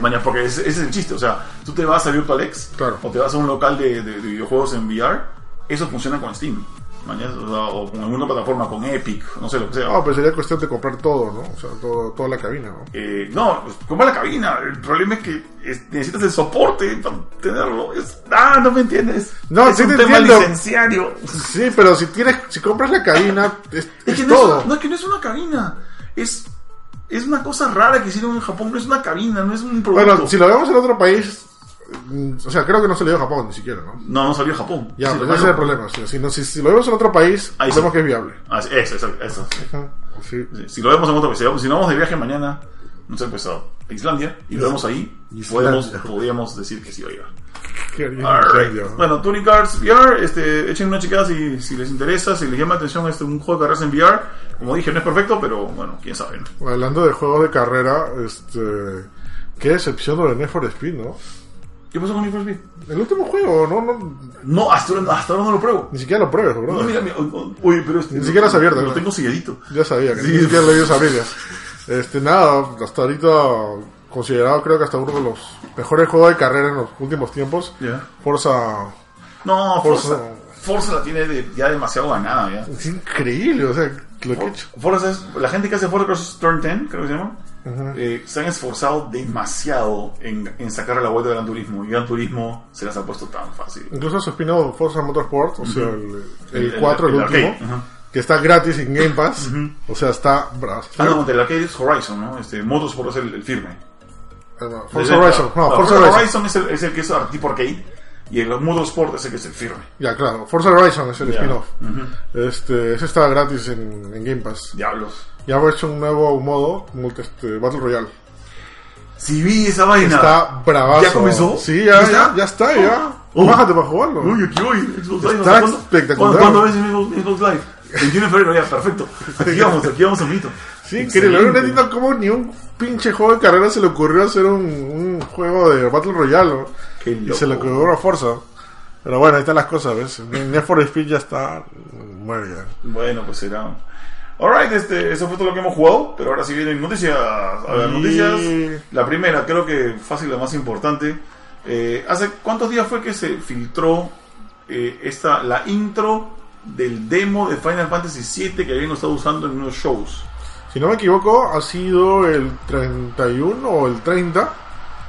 Mañana, porque ese, ese es el chiste. O sea, tú te vas a VirtualX Claro. o te vas a un local de, de- de videojuegos en VR, eso funciona con Steam. Mañana, o, sea, o con alguna plataforma, con Epic, no sé lo que sea. No, pero sería cuestión de comprar todo, ¿no? O sea, todo, toda la cabina, ¿no? Eh, no, pues, compra la cabina. El problema es que es- necesitas el soporte para tenerlo. Es- ah, no me entiendes. No, es sí un te tema entiendo. licenciario. Sí, pero si tienes, si compras la cabina, es, Es es que no todo. una- no, es que no es una cabina. Es, es una cosa rara que hicieron en Japón. No es una cabina, no es un producto. Bueno, si lo vemos en otro país, o sea, creo que no se le dio a Japón ni siquiera, ¿no? No, no salió a Japón. Ya, Sí, pues ese es el problema. Si, si, no- si- si lo vemos en otro país, Ahí sí. que es viable. ah, eso, eso, eso. Sí, Si lo vemos en otro país, si nos vamos de viaje mañana, no sé, pues a Islandia, y lo vemos ahí, podemos, podríamos decir que sí va a llegar. Qué bien, Alright. ya. Bueno, Touring Cars VR, este, echen una checada si, si les interesa, si les llama la atención este, un juego de carreras en VR. Como dije, no es perfecto, pero bueno, quién sabe. ¿no? Hablando de juegos de carrera, este, qué decepción de Need for Speed, ¿no? ¿Qué pasó con Need for Speed? El último juego, no, no, No, hasta ahora, hasta ahora no lo pruebo. ni siquiera lo pruebes, bro. No, mira, mira, uy, pero este, Ni siquiera es abierto, Lo ¿no? tengo selladito. Ya sabía que Sí. ni siquiera lo ibas a abrir ya. Este, nada, hasta ahorita considerado creo que hasta uno de los mejores juegos de carrera en los últimos tiempos. Ya. Forza, No, Forza. Forza, Forza la tiene de- ya demasiado ganada, ya. es increíble, o sea, lo que he hecho. Forza es, la gente que hace Forza Cross Turn 10, creo que se llama, eh, se han esforzado demasiado en, en sacarle la vuelta de Gran Turismo. Y Gran Turismo se las ha puesto tan fácil. Incluso su spin-off Forza Motorsport, o sea, el, el El- el- 4, el, el último, que está gratis en Game Pass, o sea, está. Ah, no, del arcade es Horizon, ¿no? Este, Motorsport es el, firme. Forza Horizon, no, no, Forza Forza Horizon. Horizon es el, es el que es tipo arcade. Y el Motorsport es el que es el firme. Ya, claro, Forza Horizon es el spin-off. Este, ese está gratis en, en Game Pass. Diablos. Ya han hecho un nuevo modo, este, Battle Royale. Si vi esa vaina. Está bravazo. ¿Ya comenzó? Sí, ya, ¿Ya ya, está? ya está, ya. Oh. Bájate para jugarlo. Uy, aquí voy. Xbox Live. Está ¿Cuándo- espectacular. ¿Cuándo, ¿cuándo ves Xbox, Xbox Live? 21 de febrero, ya, perfecto. Aquí vamos, aquí vamos a mito. Sí, increíble. No entiendo cómo ni un pinche juego de carrera se le ocurrió hacer un, un juego de Battle Royale. ¿no? Qué Y se le loco. ocurrió a Forza. Pero bueno, ahí están las cosas, ¿ves? Need for Speed ya está. Muere ya. Bueno, pues será. Alright, este, eso fue todo lo que hemos jugado, pero ahora sí vienen noticias. A ver, noticias. La primera, creo que fácil, la más importante. Eh, ¿Hace cuántos días fue que se filtró eh, esta, la intro del demo de Final Fantasy VII que habían estado usando en unos shows? Si no me equivoco, ha sido el 31 o el 30.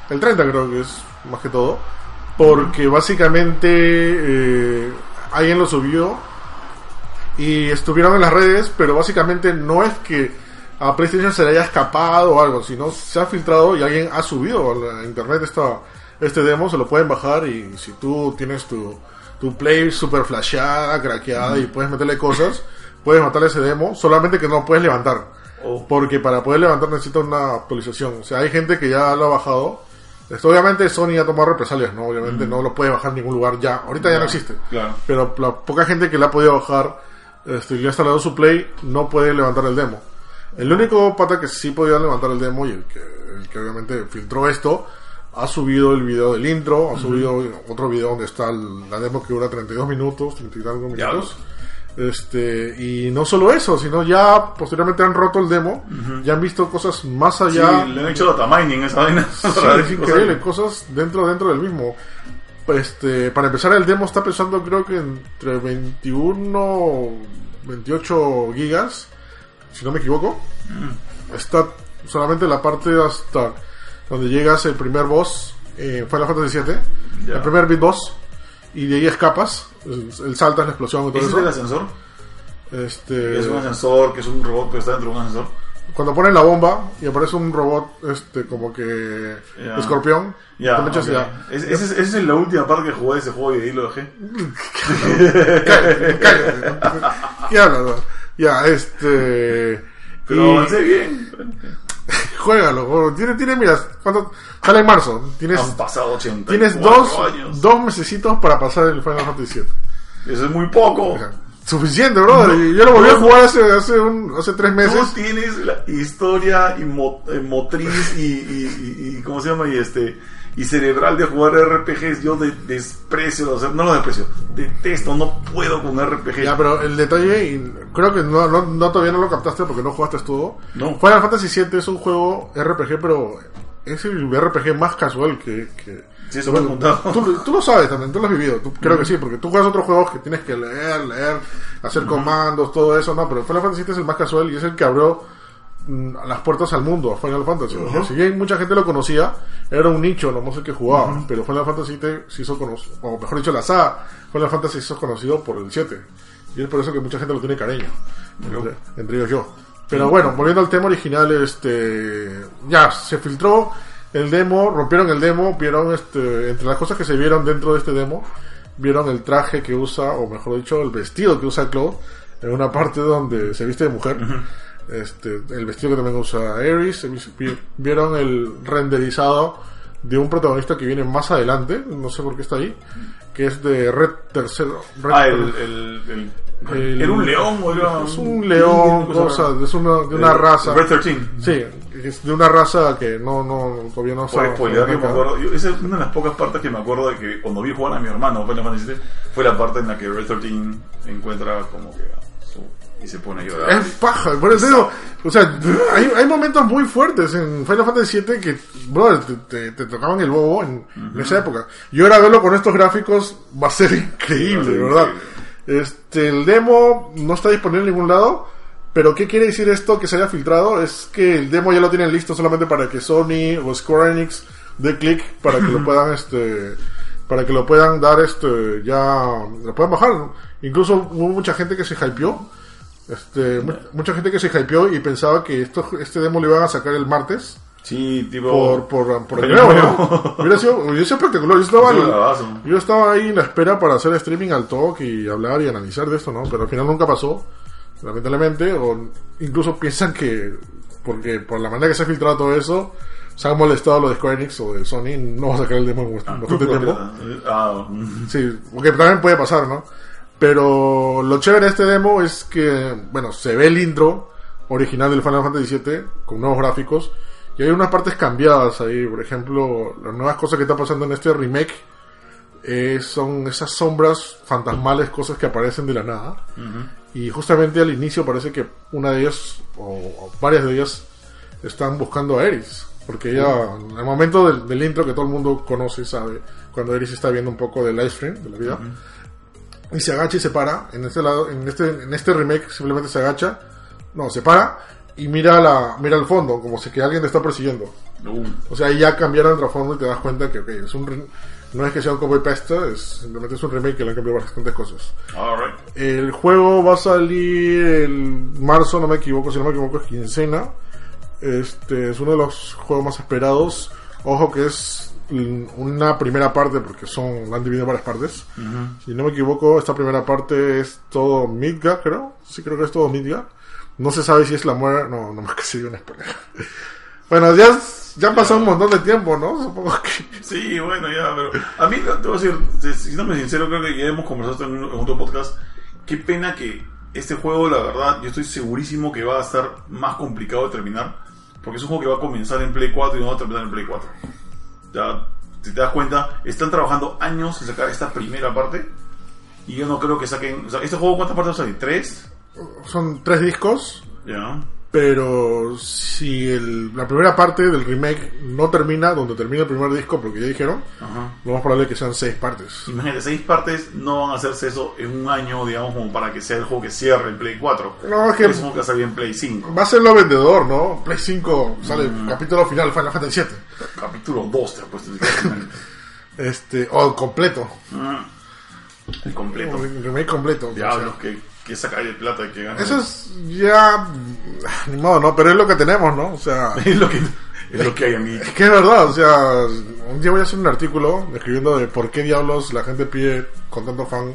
El 30 creo que es más que todo. Porque básicamente eh, alguien lo subió y estuvieron en las redes, pero básicamente no es que a PlayStation se le haya escapado o algo, sino se ha filtrado y alguien ha subido a la internet esta, este demo, se lo pueden bajar y si tú tienes tu, tu Play super flasheada, craqueada y puedes meterle cosas, puedes matar ese demo, solamente que no puedes levantar. Oh. Porque para poder levantar necesita una actualización. O sea, hay gente que ya lo ha bajado. Esto, obviamente Sony ha tomado represalias, ¿no? Obviamente no lo puede bajar en ningún lugar ya. Ahorita ya no existe. Claro. Pero la poca gente que la ha podido bajar este, y le ha instalado su Play no puede levantar el demo. El único pata que sí podía levantar el demo y el que, el que obviamente filtró esto ha subido el video del intro, ha subido otro video donde está el- la demo que dura 32 minutos, 30 y algo Ya. minutos. Este, y no solo eso, sino ya posteriormente han roto el demo, ya han visto cosas más allá. Sí, le han hecho data mining esa vaina. Sí, es increíble, cosas dentro dentro del mismo. Este, para empezar el demo está pesando creo que entre 21 o 28 gigas, si no me equivoco. Está solamente la parte hasta donde llegas el primer boss en Final Fantasy VII, el primer big boss, y de ahí escapas, el, el saltas, la explosión y todo ¿Ese es eso. el ascensor? Este, Es un ascensor, que es un robot que está dentro de un ascensor. Cuando ponen la bomba y aparece un robot este como que escorpión, Ya, te me echas ok. ya. Es- Esa es, la última parte que jugué de ese juego y ahí lo dejé. Cállate, cállate. ¿Qué hablas? no? Ya, este. Pero avancé bien. juégalo. Tiene, tiene, mira, cuando sale en marzo, tienes, Han pasado 80 tienes dos, dos mesecitos para pasar el Final Fantasy VII. Eso es muy poco. Suficiente, brother. Y yo lo volví a no. jugar hace, hace, un, hace tres Tú meses. tienes la historia y mo- eh, motriz y, y, y- y- ¿cómo se llama? Y este y cerebral de jugar RPGs. Yo de- desprecio, o sea, no lo desprecio, detesto, no puedo con RPG. Ya, pero el detalle, y creo que no, no, no, todavía no lo captaste porque no jugaste todo. No. Final Fantasy VII es un juego RPG, pero es el RPG más casual que. que Sí, eso. Tú, tú lo sabes también, tú lo has vivido, tú- creo que sí, porque tú juegas otros juegos que tienes que leer, leer, hacer comandos, todo eso, no, pero Final Fantasy VII es el más casual y es el que abrió mm, las puertas al mundo, a Final Fantasy. Sea, Si bien mucha gente lo conocía, era un nicho, no sé qué jugaba, pero Final Fantasy VII se hizo conocido, o mejor dicho, la saga Final Fantasy se hizo conocido por el 7. Y es por eso que mucha gente lo tiene cariño, entre, entre ellos yo. Pero bueno, volviendo al tema original, este ya se filtró el demo, rompieron el demo, vieron este entre las cosas que se vieron dentro de este demo, vieron el traje que usa, o mejor dicho, el vestido que usa Cloud en una parte donde se viste de mujer. Este, el vestido que también usa Ares, vieron el renderizado de un protagonista que viene más adelante, no sé por qué está ahí, que es de Red Tercero. Red Ah, el, el, el- el- ¿Era un león o era es un león, cosa es una, de una El- raza. Red 13. Sí, es de una raza que no, no, todavía no Por sabe- esa es una de las pocas partes que me acuerdo de que cuando vi jugar a mi hermano Final Fantasy VII, fue la parte en la que Red 13 encuentra como que y se pone a llorar. Es paja, por eso digo, o sea, hay, hay momentos muy fuertes en Final Fantasy VII que, brother, te, te- te tocaban el bobo en, esa época. Y ahora verlo con estos gráficos va a ser increíble, ser ¿verdad? increíble. Este, el demo no está disponible en ningún lado, pero ¿qué quiere decir esto que se haya filtrado? Es que el demo ya lo tienen listo solamente para que Sony o Square Enix dé clic para que lo puedan, este, para que lo puedan dar, este, ya, lo puedan bajar. Incluso hubo mucha gente que se hypeó. Este, mu- mucha gente que se hypeó y pensaba que esto, este demo lo iban a sacar el martes Sí, tipo. por, por, por el Pero nuevo. ¿no? Hubiera sido, hubiera sido espectacular. Yo estaba, al- yo estaba ahí en la espera para hacer streaming al toque y hablar y analizar de esto, ¿no? Pero al final nunca pasó, lamentablemente, o incluso piensan que, porque por la manera que se ha filtrado todo eso, se han molestado los de Square Enix o de Sony, no va a sacar el demo en bastante tiempo. Ah. Sí, porque también puede pasar, ¿no? Pero lo chévere de este demo es que, bueno, se ve el intro original del Final Fantasy VII con nuevos gráficos y hay unas partes cambiadas ahí. Por ejemplo, las nuevas cosas que está pasando en este remake eh, son esas sombras fantasmales, cosas que aparecen de la nada. Y justamente al inicio parece que una de ellas, o, o varias de ellas, están buscando a Eris. Porque ella, en el momento del, del intro que todo el mundo conoce y sabe, cuando Eris está viendo un poco del live stream de la vida, y se agacha y se para, en este lado, en este, en este remake simplemente se agacha, no, se para y mira la, mira al fondo, como si que alguien te está persiguiendo. Uh, O sea, ahí ya cambiaron el trasfondo y te das cuenta que, ok, es un, no es que sea un copy paste, es, simplemente es un remake que le han cambiado bastantes cosas. alright. El juego va a salir el marzo, no me equivoco, si no me equivoco es quincena. Este es uno de los juegos más esperados. Ojo que es una primera parte porque son la han dividido en varias partes. Si no me equivoco, esta primera parte es todo Midgar, creo. Sí, creo que es todo Midgar. No se sabe si es la muerte. No, no me casi una spoiler. bueno, ya, ya pasó un montón de tiempo, ¿no? Supongo que. Sí, bueno, ya, pero a mí, te voy a decir, si no me sincero, creo que ya hemos conversado en, un- en otro podcast. Qué pena que este juego, la verdad, yo estoy segurísimo que va a estar más complicado de terminar. Porque es un juego que va a comenzar en Play 4 y no va a terminar en Play 4. Ya, si te das cuenta, están trabajando años en sacar esta primera parte. Y yo no creo que saquen. O sea, ¿este juego cuántas partes va a salir? ¿Tres? Son tres discos. Ya. Pero si el- la primera parte del remake no termina donde termina el primer disco, porque ya dijeron, Ajá. lo más probable es que sean seis partes. Imagínate, seis partes no van a hacerse eso en un año, digamos, como para que sea el juego que cierre en Play 4. No, es que Es un juego que salir en Play 5. va a ser lo vendedor, ¿no? Play 5 sale Mm. capítulo final Final Fantasy 7. Capítulo 2 te ha puesto. Este, o completo. Mm. El completo. El remake completo. Diablos, que, que saca de plata que gana. Eso es ya. Ni modo, ¿no? Pero es lo que tenemos, ¿no? O sea. es lo que, es lo que hay, amigo. Es que es verdad, o sea. Un día voy a hacer un artículo escribiendo de por qué diablos la gente pide con tanto fan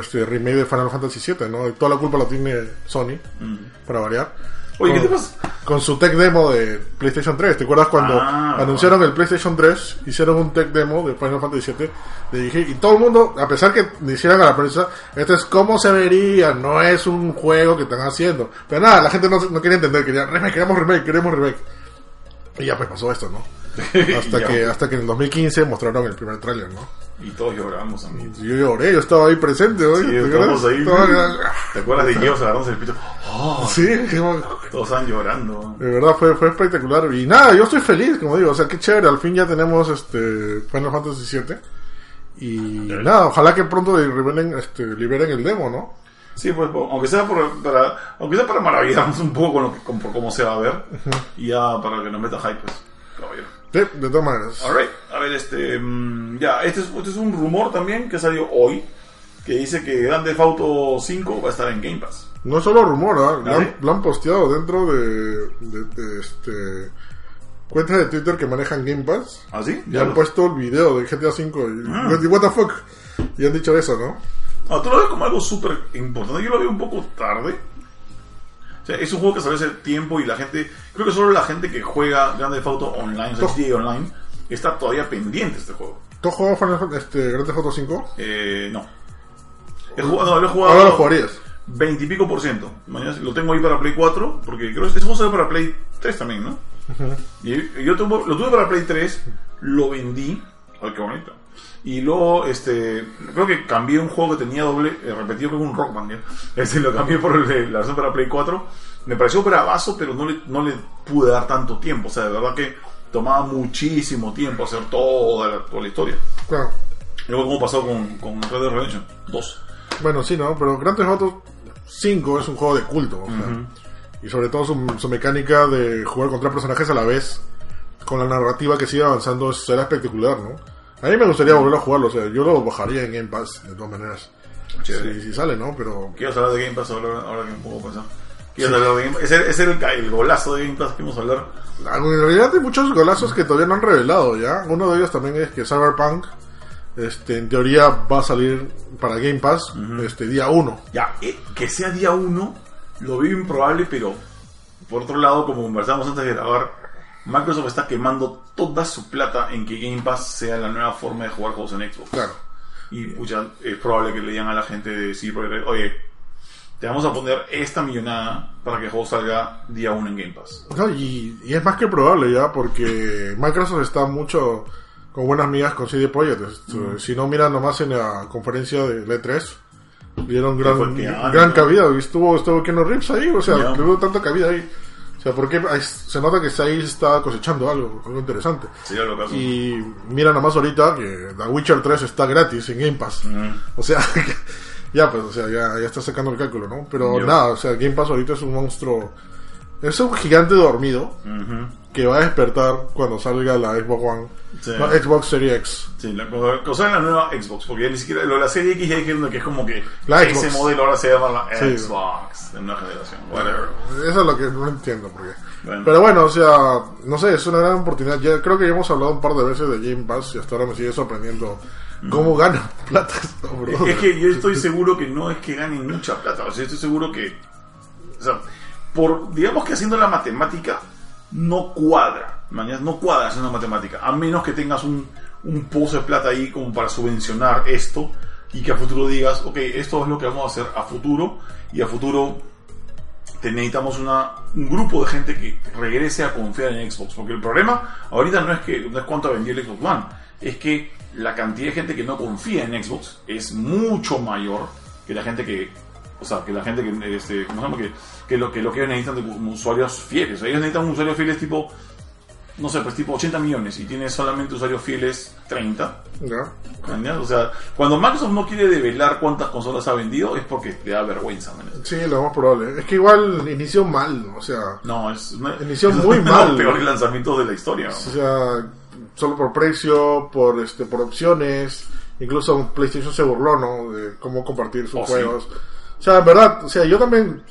este remake de Final Fantasy VII, ¿no? Y toda la culpa la tiene Sony, para variar. Oye, ¿qué Con- te pasa? Con su tech demo de PlayStation 3. ¿Te acuerdas cuando Ah, anunciaron el PlayStation 3? Hicieron un tech demo de Final Fantasy VII. Le dije, y todo el mundo, a pesar que dijeran a la prensa, esto es como se vería, no es un juego que están haciendo. Pero nada, la gente no, no quería entender, quería remake, queremos remake, queremos remake. Y ya pues pasó esto, ¿no? Hasta que, hasta que en el 2015 mostraron el primer tráiler, ¿no? Y todos lloramos, amigo. Y yo lloré, yo estaba ahí presente, hoy. Sí, ¿te acuerdas? ahí. Estaba- ¿Te acuerdas de Dios agarrándose el pito? Oh, Sí, todos estaban llorando. De verdad fue, fue espectacular. Y nada, yo estoy feliz, como digo. O sea, qué chévere. Al fin ya tenemos este Final Fantasy VII. Y nada, ojalá que pronto liberen, este, liberen el demo, ¿no? Sí, pues, aunque sea por, para, aunque sea para maravillarnos un poco con, lo que, con por cómo se va a ver. Y ya para que nos meta hype, pues, caballero. Sí, de todas maneras. Alright, a ver, este. mm, ya, este es, este es un rumor también que salió hoy. Que dice que Grand Theft Auto 5 va a estar en Game Pass. No es solo rumor, ¿ah? Lo, ¿Ah, han, lo han posteado dentro de, de- de, este cuentas de Twitter que manejan Game Pass. ¿Ah, sí? Y han puesto el video de GTA V. Y, Ah. y what the fuck. Y han dicho eso, ¿no? Ah, tú lo ves como algo súper importante. Yo lo veo un poco tarde. O sea, es un juego que salió hace tiempo y la gente. Creo que solo la gente que juega Grand Theft Auto Online, o sea, Online, está todavía pendiente de este juego. ¿Tú has jugado Final Fantasy- este, Grand Theft Auto 5? Eh, no. He jugado, no, lo he jugado. Ahora lo jugarías. 20 y pico por ciento. Mañana lo tengo ahí para Play 4, porque creo que ese juego sale para Play 3 también, ¿no? Y yo tuve- lo tuve para Play 3, lo vendí. Ay, qué bonito. Y luego, este, creo que cambié un juego que tenía doble, eh, repetido con un Rockman, ¿ya? Este, lo cambié por el de la versión para Play 4. Me pareció bravazo, pero no le, no le pude dar tanto tiempo. O sea, de verdad que tomaba muchísimo tiempo hacer toda la, toda la historia. Claro. Luego, como pasó con, con Red Dead Redemption 2. Bueno, sí, ¿no? Pero Grand Theft Auto 5 es un juego de culto. o sea, Y sobre todo su, su mecánica de jugar contra personajes a la vez, con la narrativa que sigue avanzando, será espectacular, ¿no? A mí me gustaría volver a jugarlo, o sea, yo lo bajaría en Game Pass, de todas maneras. Si, si sale, ¿no? Pero... ¿Quieres hablar de Game Pass ahora, ahora que hablar de Game Pass? Ese, ese era el, golazo de Game Pass que vamos a hablar. En realidad hay muchos golazos que todavía no han revelado, ¿ya? Uno de ellos también es que Cyberpunk, este, en teoría va a salir para Game Pass, este, día 1. Ya, eh, que sea día 1, lo veo improbable, pero por otro lado, como conversamos antes de grabar, Microsoft está quemando toda su plata en que Game Pass sea la nueva forma de jugar juegos en Xbox. Claro. Y pucha, es probable que le digan a la gente de CD Projekt oye, te vamos a poner esta millonada para que el juego salga día 1 en Game Pass. No, y, y es más que probable ya, porque Microsoft está mucho con buenas migas con CD Projekt. Este, Si no, mira nomás en la conferencia de E3, le dieron gran, gran cabida. Y Estuvo, estuvo Keanu Reeves ahí, o sea, Ya. le dio tanta cabida ahí. O sea, porque se nota que ahí está cosechando algo, algo interesante. Sería lo caso. Y mira nomás ahorita que The Witcher 3 está gratis en Game Pass. Mm. O sea, ya pues, o sea, ya, ya está sacando el cálculo, ¿no? Pero nada, o sea, Game Pass ahorita es un monstruo. Es un gigante dormido que va a despertar cuando salga la Xbox One. Sí. No, Xbox Series X. Sí, la cosa, cosa de la nueva Xbox, porque ya ni siquiera lo de la serie X ya dijeron que es como que La ese Xbox. modelo ahora se llama la Sí. Xbox de nueva generación. Whatever. Eso es lo que no entiendo por qué. Bueno. Pero bueno, o sea, no sé, es una gran oportunidad. Ya, creo que ya hemos hablado un par de veces de Game Pass y hasta ahora me sigue sorprendiendo cómo gana plata. Es, es que yo estoy seguro que no es que ganen mucha plata, o sea, estoy seguro que. O sea, por, digamos que haciendo la matemática, no cuadra, no cuadra haciendo matemática, a menos que tengas un, un pozo de plata ahí como para subvencionar esto y que a futuro digas, ok, esto es lo que vamos a hacer a futuro y a futuro te necesitamos una, un grupo de gente que regrese a confiar en Xbox, porque el problema ahorita no es que no es cuánto vendió el Xbox One, es que la cantidad de gente que no confía en Xbox es mucho mayor que la gente que o sea, que la gente que, este, ¿cómo se llama? que lo que lo que ellos necesitan de usuarios fieles. Ellos necesitan usuarios fieles tipo, no sé, pues tipo 80 millones y tiene solamente usuarios fieles 30. ¿Ya? O sea, cuando Microsoft no quiere develar cuántas consolas ha vendido es porque le da vergüenza. ¿me entiendes? Sí, lo más probable. Es que igual inició mal, o sea, No, es, no- Inició es muy mal. los peores lanzamientos de la historia. ¿no? o sea, solo por precio, por este, por opciones, incluso PlayStation se burló, ¿no? De cómo compartir sus Oh, sí. juegos. O sea, en verdad, o sea, yo también,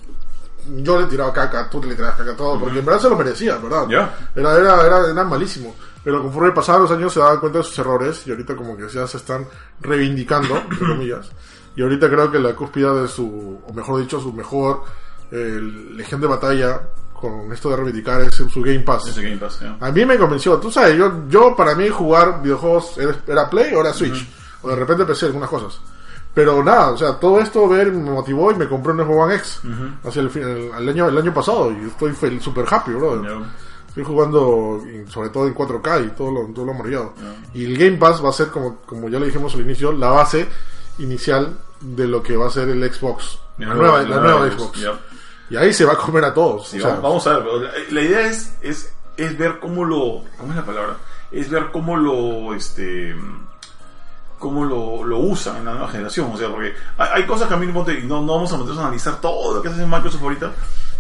yo le tiraba caca, tú le tirabas caca todo, porque en verdad se lo merecía, ¿verdad? Ya. Era, era, era, era malísimo. Pero conforme pasaban los años se daban cuenta de sus errores y ahorita como que ya se están reivindicando, entre comillas. Y ahorita creo que la cúspide de su, o mejor dicho, su mejor eh, legión de batalla con esto de reivindicar es su Game Pass. Ese Game Pass, ya. A mí me convenció. Tú sabes, yo, yo para mí jugar videojuegos era, era Play o era Switch. O de repente PC, algunas cosas. Pero nada, o sea, todo esto ver me motivó y me compré un Xbox One X. Hacia el, el, el año, el año pasado. Y estoy super happy, bro. Estoy jugando sobre todo en 4K y todo lo, todo lo. Y el Game Pass va a ser, como, como ya le dijimos al inicio, la base inicial de lo que va a ser el Xbox. La nueva, la nueva Xbox. Y ahí se va a comer a todos. Sí, o sea, vamos, a ver. la idea es, es, es ver cómo lo. ¿Cómo es la palabra? Es ver cómo lo. Este. Cómo lo, lo usan en la nueva generación. O sea, porque hay, hay cosas que a mí no, no, vamos a meternos a analizar todo lo que hace Microsoft ahorita.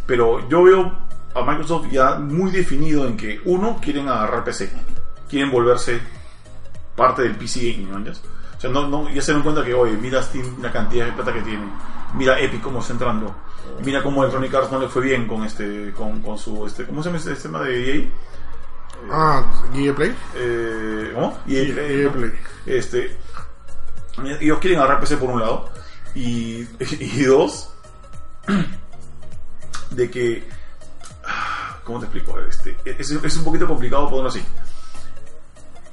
Pero yo veo a Microsoft ya muy definido en que, uno, quieren agarrar PC. Quieren volverse parte del PC gaming, ¿no? O sea, no, no, ya se dan cuenta que, oye, mira Steam la cantidad de plata que tiene. Mira Epic cómo está entrando. Mira cómo Electronic Arts no le fue bien con este, con, con su, este, ¿cómo se llama este tema de EA? Ah, ¿Guía Play? Eh, ¿Cómo? EA. Play. Este, ellos quieren agarrar PC por un lado. Y, y dos, de que, ah, ¿cómo te explico? Este, es, es un poquito complicado ponerlo así.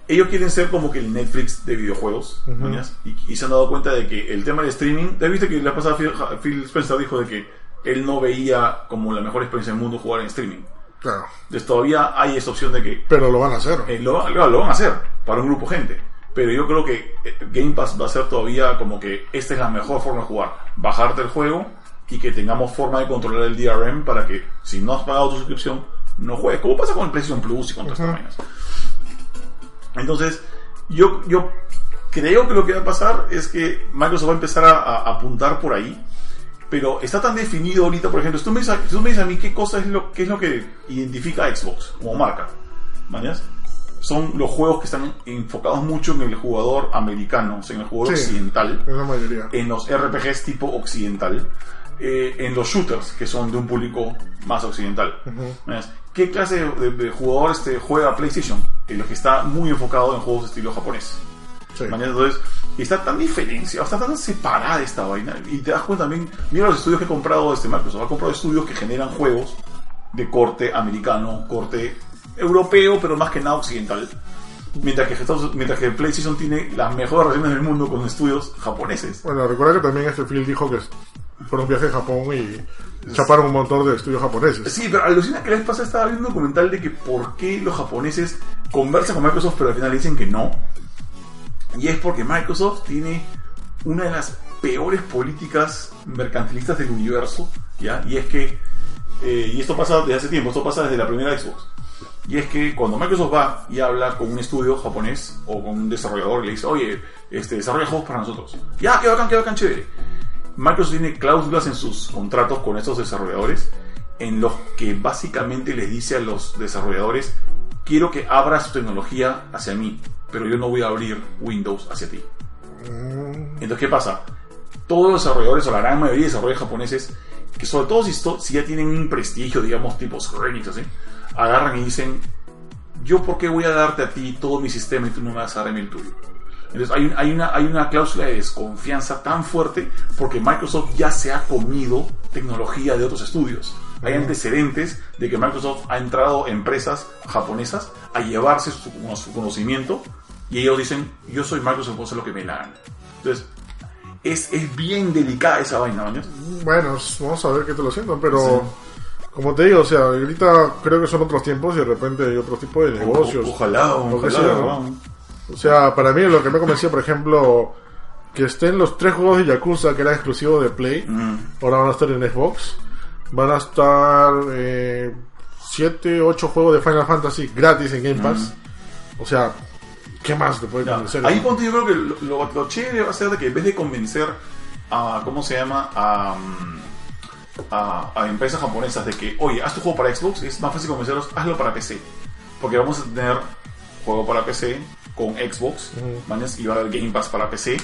Ellos quieren ser como que el Netflix de videojuegos. ¿mañas? y, y se han dado cuenta de que el tema del streaming, ¿te viste que la pasada Phil, Phil Spencer dijo de que él no veía como la mejor experiencia del mundo jugar en streaming? Claro. Entonces todavía hay esa opción de que Pero lo van a hacer. eh, lo, lo- lo van a hacer para un grupo gente. Pero yo creo que eh, Game Pass va a ser todavía como que esta es la mejor forma de jugar. Bajarte el juego y que tengamos forma de controlar el DRM para que si no has pagado tu suscripción, no juegues. Como pasa con el PlayStation Plus y con todas estas Ujú. vainas. Entonces, yo, yo creo que lo que va a pasar es que Microsoft va a empezar a, a apuntar por ahí. Pero está tan definido ahorita, por ejemplo, si tú me dices, si tú me dices a mí qué cosa es lo, qué es lo que identifica a Xbox como marca. ¿Mañas? Son los juegos que están enfocados mucho en el jugador americano, o sea, en el jugador Sí. occidental, Es la mayoría. en los RPGs tipo occidental, eh, en los shooters, que son de un público más occidental. Ujú. ¿Mañas? ¿Qué clase de, de jugador este, juega PlayStation? En los que está muy enfocado en juegos de estilo japonés. Sí. Entonces, está tan diferenciada, está tan separada esta vaina. Y te das cuenta también, mira los estudios que ha comprado este Microsoft. Ha comprado estudios que generan juegos de corte americano, corte europeo, pero más que nada occidental. Mientras que, Estados- mientras que PlayStation tiene las mejores relaciones del mundo con estudios japoneses. Bueno, recuerda que también este Phil dijo que fueron un viaje a Japón y chaparon un montón de estudios japoneses. Sí, pero alucina que la vez pasada estaba viendo un documental de que por qué los japoneses conversan con Microsoft, pero al final dicen que no. Y es porque Microsoft tiene una de las peores políticas mercantilistas del universo, ¿ya? Y es que, eh, y esto pasa desde hace tiempo, esto pasa desde la primera Xbox. Y es que cuando Microsoft va y habla con un estudio japonés o con un desarrollador y le dice, oye, este, desarrolla juegos para nosotros. Ya, qué bacán, qué bacán, chévere. Microsoft tiene cláusulas en sus contratos con estos desarrolladores en los que básicamente les dice a los desarrolladores, quiero que abras tu tecnología hacia mí, pero yo no voy a abrir Windows hacia ti. Mm, Entonces, ¿qué pasa? Todos los desarrolladores, o la gran mayoría de desarrolladores japoneses, que sobre todo si, si ya tienen un prestigio, digamos, tipo Square Enix, así, agarran y dicen, yo por qué voy a darte a ti todo mi sistema y tú no me vas a dar el tuyo. Entonces hay, hay, una, hay una cláusula de desconfianza tan fuerte porque Microsoft ya se ha comido tecnología de otros estudios. hay antecedentes de que Microsoft ha entrado a empresas japonesas a llevarse su, su conocimiento y ellos dicen, yo soy Microsoft, puedo hacer lo que me la gana. Entonces, es, es bien delicada esa vaina, ¿no? Bueno, vamos a ver qué te lo siento, pero como te digo, o sea, ahorita creo que son otros tiempos y de repente hay otro tipo de negocios. O- ojalá, ojalá, sea. O sea, para mí lo que me convencía, por ejemplo, que estén los tres juegos de Yakuza que eran exclusivos de Play, Mm. ahora van a estar en Xbox. Van a estar 7, 8 juegos de Final Fantasy gratis en Game Pass. O sea, ¿qué más te puede Mm. Ya, convencer? Ahí ponte, yo creo que lo, lo, lo chévere va a ser de que en vez de convencer a, ¿cómo se llama? A, mm, a, a empresas japonesas de que, oye, haz tu juego para Xbox, es más fácil convencerlos, hazlo para PC. Porque vamos a tener juego para PC con Xbox, mañas, y va a haber Game Pass para PC.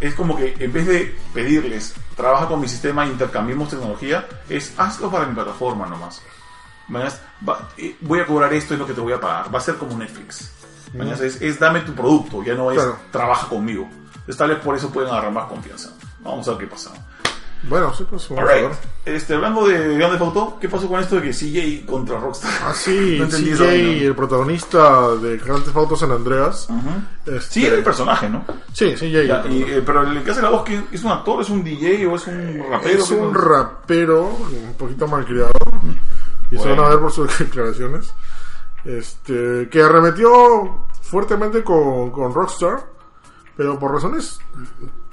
Es como que en vez de pedirles, trabaja con mi sistema, intercambiemos tecnología, es hazlo para mi plataforma nomás. Mañas, va- eh, voy a cobrar esto, es lo que te voy a pagar. Va a ser como Netflix. Mañas, es, es dame tu producto, ya no es Claro. trabaja conmigo. Entonces, tal vez por eso pueden agarrar más confianza. Vamos a ver qué pasa. Bueno, sí, pues. Este, hablando de Grand Theft Auto, ¿qué pasó con esto de que CJ contra Rockstar? Ah, sí, No CJ, el protagonista de Grand Theft Auto San Andreas. este, Sí, era el personaje, ¿no? Sí, CJ. Ya, y, eh, pero el que hace la voz, ¿quién- ¿es un actor, es un DJ o es un rapero? es ¿Qué un rapero un poquito malcriado. Y se van Bueno. a ver por sus declaraciones. Este, que arremetió fuertemente con, con Rockstar, pero por razones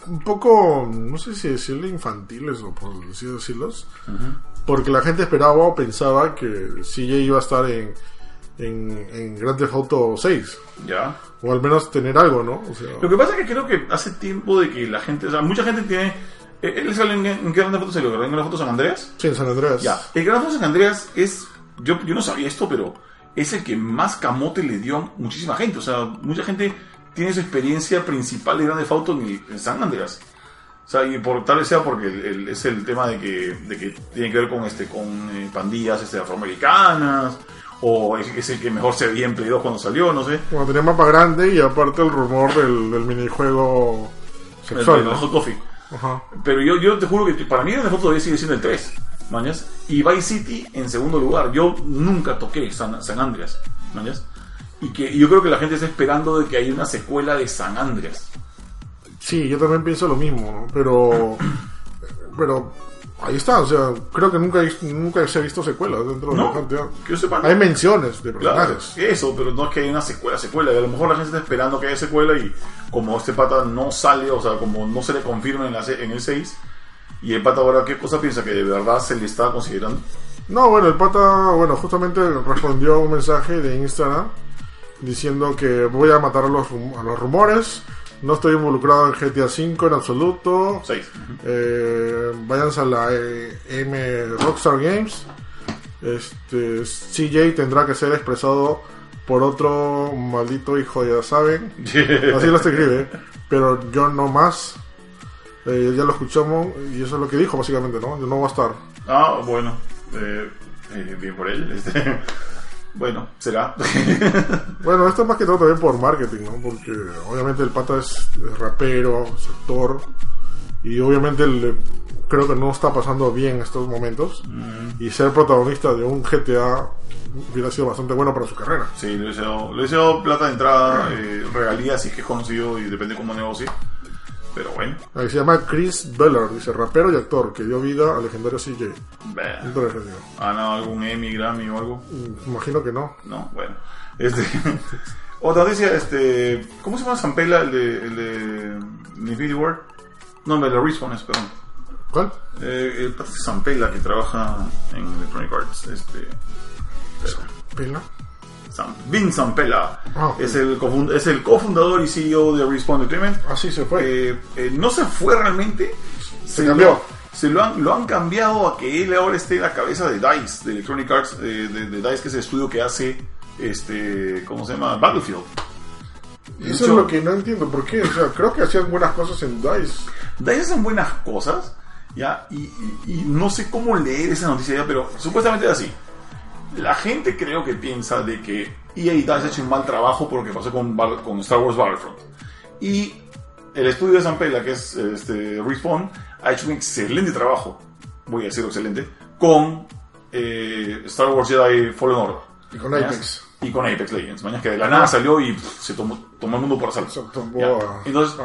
un poco, no sé si decirle infantiles o por así decirlos, porque la gente esperaba o pensaba que CJ iba a estar en, en, en Grand Theft Auto 6, Ya. o al menos tener algo, ¿no? O sea, Lo que pasa es que creo que hace tiempo de que la gente, o sea, mucha gente tiene... eh, ¿Él sale en, en qué grande foto salió? ¿En Gran Foto San Andreas? sí, en San Andreas. Ya. El Gran Foto San Andreas es... Yo, yo no sabía esto, pero es el que más camote le dio a muchísima gente. O sea, mucha gente tiene su experiencia principal de Grand Theft Auto en, San Andreas. O sea, y por, tal vez sea porque el- el- es el tema de que, de que tiene que ver con este con eh, pandillas este, afroamericanas, o es, es el que mejor se veía en Play 2 cuando salió, no sé. Como tenía mapa grande y aparte el rumor del, del minijuego sexual. el ¿no? Hot Coffee. Pero yo, yo te juro que para mí Grand Theft Auto todavía sigue siendo el 3, ¿mañas? Y Vice City en segundo lugar. Yo nunca toqué San, San Andreas, ¿mañas? Y que yo creo que la gente está esperando de que haya una secuela de San Andreas. Sí, yo también pienso lo mismo, ¿no? pero pero ahí está, o sea, creo que nunca nunca se ha visto secuelas dentro de ¿No? la cantidad. Que yo sepa. Hay menciones de Claro, personajes. eso, pero no es que haya una secuela, secuela. Y a lo mejor la gente está esperando que haya secuela y como este pata no sale, o sea, como no se le confirma en, la, en el 6, y el pata ahora, ¿qué cosa piensa? Que de verdad se le está considerando. No, bueno, el pata, bueno, justamente respondió a un mensaje de Instagram diciendo que voy a matar a los, a los rumores, no estoy involucrado en GTA V en absoluto, 6. Eh, váyanse a la eh, M Rockstar Games. Este, CJ tendrá que ser expresado por otro maldito hijo, ya saben. Así lo escribe. Pero yo no más. Eh, ya lo escuchamos y eso es lo que dijo básicamente, ¿no? Yo no voy a estar. Ah, bueno. Eh, eh, bien por él. Este, bueno, será. Bueno, esto es más que todo también por marketing, ¿no? Porque obviamente el pata es, rapero, es actor. Y obviamente le- creo que no está pasando bien en estos momentos. Y ser protagonista de un GTA hubiera sido bastante bueno para su carrera. Sí, le he deseado, le plata de entrada, eh, regalías si es que es conocido y depende cómo negocie. Pero bueno. Ahí se llama Chris Beller, dice rapero y actor que dio vida al legendario CJ. ¿Ha ganado algún Emmy, Grammy o algo? Mm, Imagino que no. No, bueno. Este, otra noticia, este, ¿cómo se llama Zampella, el de, el de Infinity War? No, el de Respawn, es, perdón. ¿Cuál? Eh, el pata de Zampella que trabaja en Electronic Arts, este, ¿Pela? Sam- Vin Zampella, Ah, es, el es el cofundador y CEO de Respawn Entertainment. Ah, sí, se fue. Eh, eh, no se fue realmente. Se, cambió. Lo, se lo han, lo han cambiado a que él ahora esté en la cabeza de DICE, de Electronic Arts, eh, de, de DICE, que es el estudio que hace, este, ¿cómo se llama? Battlefield. Eso hecho, es lo que no entiendo. ¿Por qué? O sea, creo que hacían buenas cosas en DICE. DICE hacen buenas cosas, ¿ya? Y, y- y no sé cómo leer esa noticia ya, pero supuestamente es así. La gente creo que piensa de que EA y DICE ha hecho un mal trabajo por lo que pasó con, Star Wars Battlefront. Y el estudio de Zampella, que es este, Respawn, ha hecho un excelente trabajo, voy a decirlo excelente, con eh, Star Wars Jedi Fallen Order. Y con ¿mañas? Apex. Y con Apex Legends. Mañana que de la nada salió y pff, se tomó, tomó el mundo por asalto. Entonces,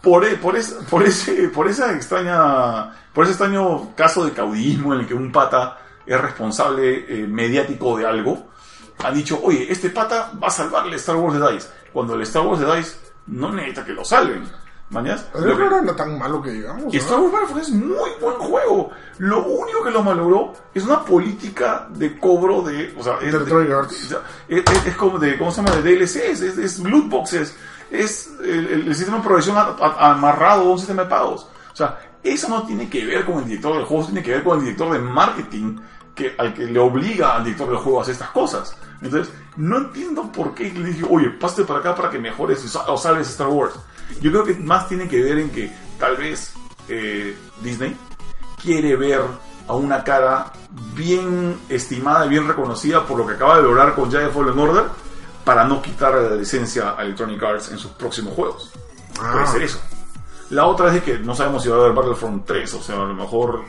por, e- por, por, ese, por esa extraña, por ese extraño caso de caudillismo en el que un pata es responsable eh, mediático de algo, han dicho, oye, este pata va a salvarle Star Wars de DICE. Cuando el Star Wars de DICE no necesita que lo salven. ¿Mañas? Lo que- no era tan malo que digamos. Star Wars Battlefront es muy buen juego. Lo único que lo malogró es una política de cobro de. O sea, es, De es, es- es como de. ¿Cómo se llama? De DLCs, es, es loot boxes, es el, sistema de provisión a- a- amarrado a un sistema de pagos. O sea, eso no tiene que ver con el director del juego, tiene que ver con el director de marketing que, al que le obliga al director del juego a hacer estas cosas. Entonces, no entiendo por qué le dije, oye, pásate para acá para que mejores o salves Star Wars. Yo creo que más tiene que ver en que tal vez eh, Disney quiere ver a una cara bien estimada y bien reconocida por lo que acaba de lograr con Jedi Fallen Order para no quitar la licencia a Electronic Arts en sus próximos juegos. Puede Ah. ser eso. La otra es que no sabemos si va a haber Battlefront 3, o sea, a lo mejor...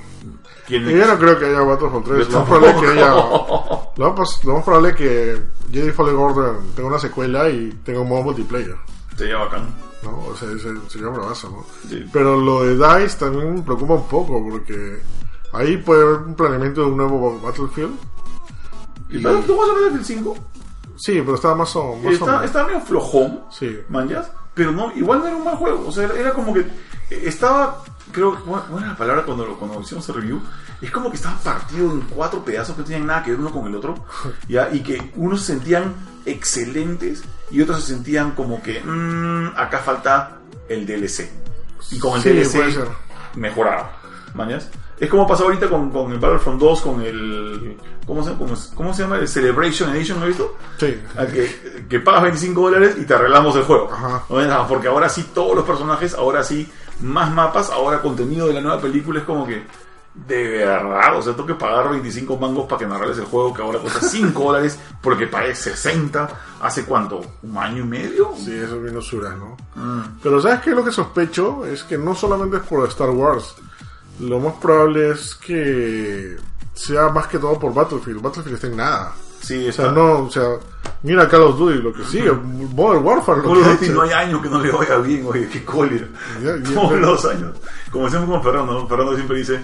¿quién Y yo no creo que haya Battlefront 3. Yo Lo más probable es que haya. Lo más, lo más probable es que Jedi Fallen Order tenga una secuela y tenga un modo multiplayer. Sería bacán. ¿no? O sea, sería bravazo, ¿no? Sí. Pero lo de DICE también me preocupa un poco porque ahí puede haber un planeamiento de un nuevo Battlefield. ¿Y ¿Tú vas a Battlefield 5? Sí, pero estaba más o, más o Está, menos. está medio flojón. Sí. manjas, pero no, igual no era un mal juego, o sea, era, era como que eh, estaba, creo, ¿cuál cuál era la palabra cuando, lo- cuando hicimos el review? Es como que estaba partido en cuatro pedazos que no tenían nada que ver uno con el otro, ya, y que unos se sentían excelentes y otros se sentían como que, mm, acá falta el DLC. Y con el Sí, DLC mejoraba, mañas. Es como pasó ahorita con, con el Battlefront 2, con el. ¿Cómo se, cómo, cómo se llama? El Celebration Edition, ¿lo has visto? Sí. al que, que pagas 25 dólares y te arreglamos el juego. Ajá. ¿No? Porque ahora sí todos los personajes, ahora sí más mapas, ahora contenido de la nueva película es como que de verdad, o sea, tengo que pagar 25 mangos para que me arregles el juego que ahora cuesta 5 dólares porque pagué 60 hace cuánto, un año y medio. Sí, eso es bien usura, ¿no? Mm. Pero ¿sabes qué? Lo que sospecho es que no solamente es por Star Wars. Lo más probable es que sea más que todo por Battlefield. Battlefield está en nada. Sí, O sea, no, o sea, mira Call of Duty, lo que sigue, Modern Warfare, lo Call of Duty no hay año que no le vaya bien, oye, qué cólera. Ya, Todos pero- los años. Como decimos con Fernando. Fernando siempre dice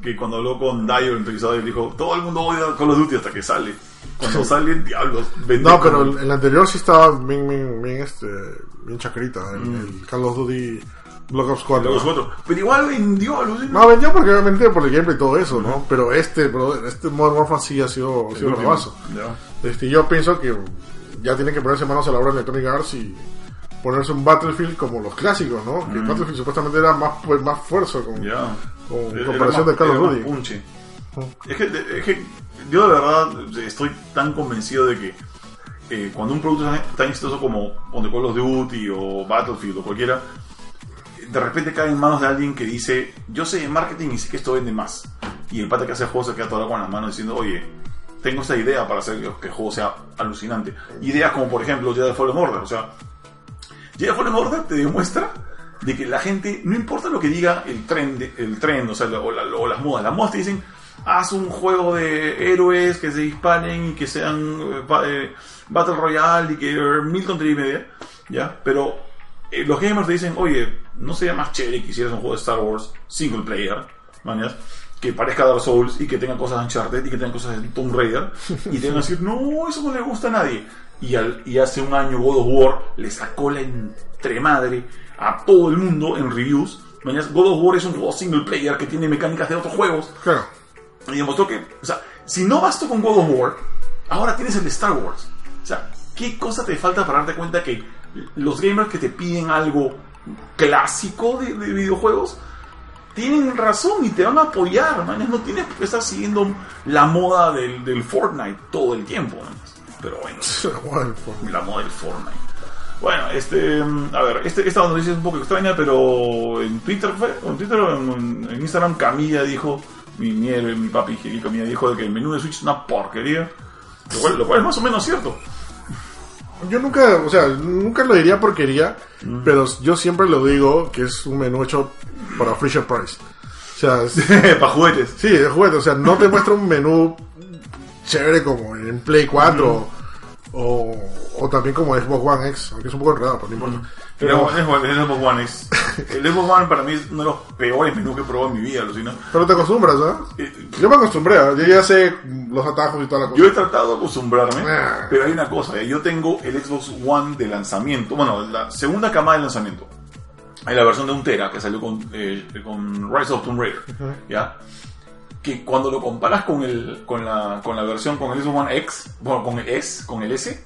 que cuando habló con Dio, el entrevistador, él dijo, todo el mundo odia Call of Duty hasta que sale. Cuando sale, diablos, No, pero el, el anterior sí estaba bien, bien, bien, este, bien chacrita. El, Mm. el Call of Duty Black Ops 4. los otros. Pero igual vendió, alucina. No, vendió porque obviamente por el gameplay y todo eso, ¿no? Pero este, bro, este Modern Warfare sí ha sido, ha sido último. bravazo. Ya. Este, yo pienso que ya tienen que ponerse manos a la obra de Electronic Arts y ponerse un Battlefield como los clásicos, ¿no? Que Battlefield supuestamente era más, pues, más fuerza con, Mm. Ya. con Era comparación de Duty. punche. Es que, es que yo de verdad estoy tan convencido de que eh, cuando un producto es tan exitoso como donde Call of Duty o Battlefield o cualquiera, de repente cae en manos de alguien que dice, yo sé de marketing y sé que esto vende más. Y el pata que hace el juego se queda todo con las manos diciendo, oye, tengo esta idea para hacer que el juego sea alucinante. Ideas como por ejemplo Jedi Fallen Order, o sea, Jedi Fallen Order te demuestra de que la gente, no importa lo que diga el trend, el trend o, sea, o, la- o las modas, las modas te dicen, haz un juego de héroes que se disparen y que sean eh, eh, Battle Royale y que eh, mil tonterías y media, ¿ya? Pero eh, los gamers te dicen, oye, ¿no sería más chévere que hicieras un juego de Star Wars single player, mañas? Que parezca Dark Souls y que tenga cosas de Uncharted y que tenga cosas de Tomb Raider y te van a decir, no, eso no le gusta a nadie. Y, al- y hace un año God of War le sacó la entremadre a todo el mundo en reviews. Mañas, God of War es un juego single player que tiene mecánicas de otros juegos Claro. y demostró que, o sea, si no bastó con God of War, ahora tienes el de Star Wars. O sea, ¿qué cosa te falta para darte cuenta que los gamers que te piden algo clásico de, de videojuegos tienen razón y te van a apoyar, man? No tienes que estar siguiendo la moda del, del Fortnite todo el tiempo, man. Pero bueno, la moda del Fortnite. Bueno, este, a ver, este, esta noticia es un poco extraña, pero en Twitter en Twitter en, en Instagram Camilla dijo, mi, mi, mi papi Camilla dijo de que el menú de Switch es una porquería, lo cual, lo cual es más o menos cierto. Yo nunca, o sea, nunca lo diría porquería, Mm. pero yo siempre lo digo que es un menú hecho para Fisher Price. O sea, Para juguetes. sí, de juguete. O sea, no te muestra un menú chévere como en Play 4 o, o también como Xbox One X, aunque es un poco enredado, pero no importa. Pero Pero, el Xbox el Xbox One es. El Xbox One para mí es uno de los peores menús que he probado en mi vida, alucina. pero te acostumbras, ¿ah? Eh, Yo me acostumbré, ¿ah? yo ya sé los atajos y toda la cosa. Yo he tratado de acostumbrarme, Ah. pero hay una cosa, eh, yo tengo el Xbox One de lanzamiento, bueno, la segunda camada de lanzamiento. Hay la versión de un tera que salió con, eh, con Rise of Tomb Raider, ¿ya? Que cuando lo comparas con, el, con, la, con la versión, con el Xbox One X, bueno, con el S, con el S,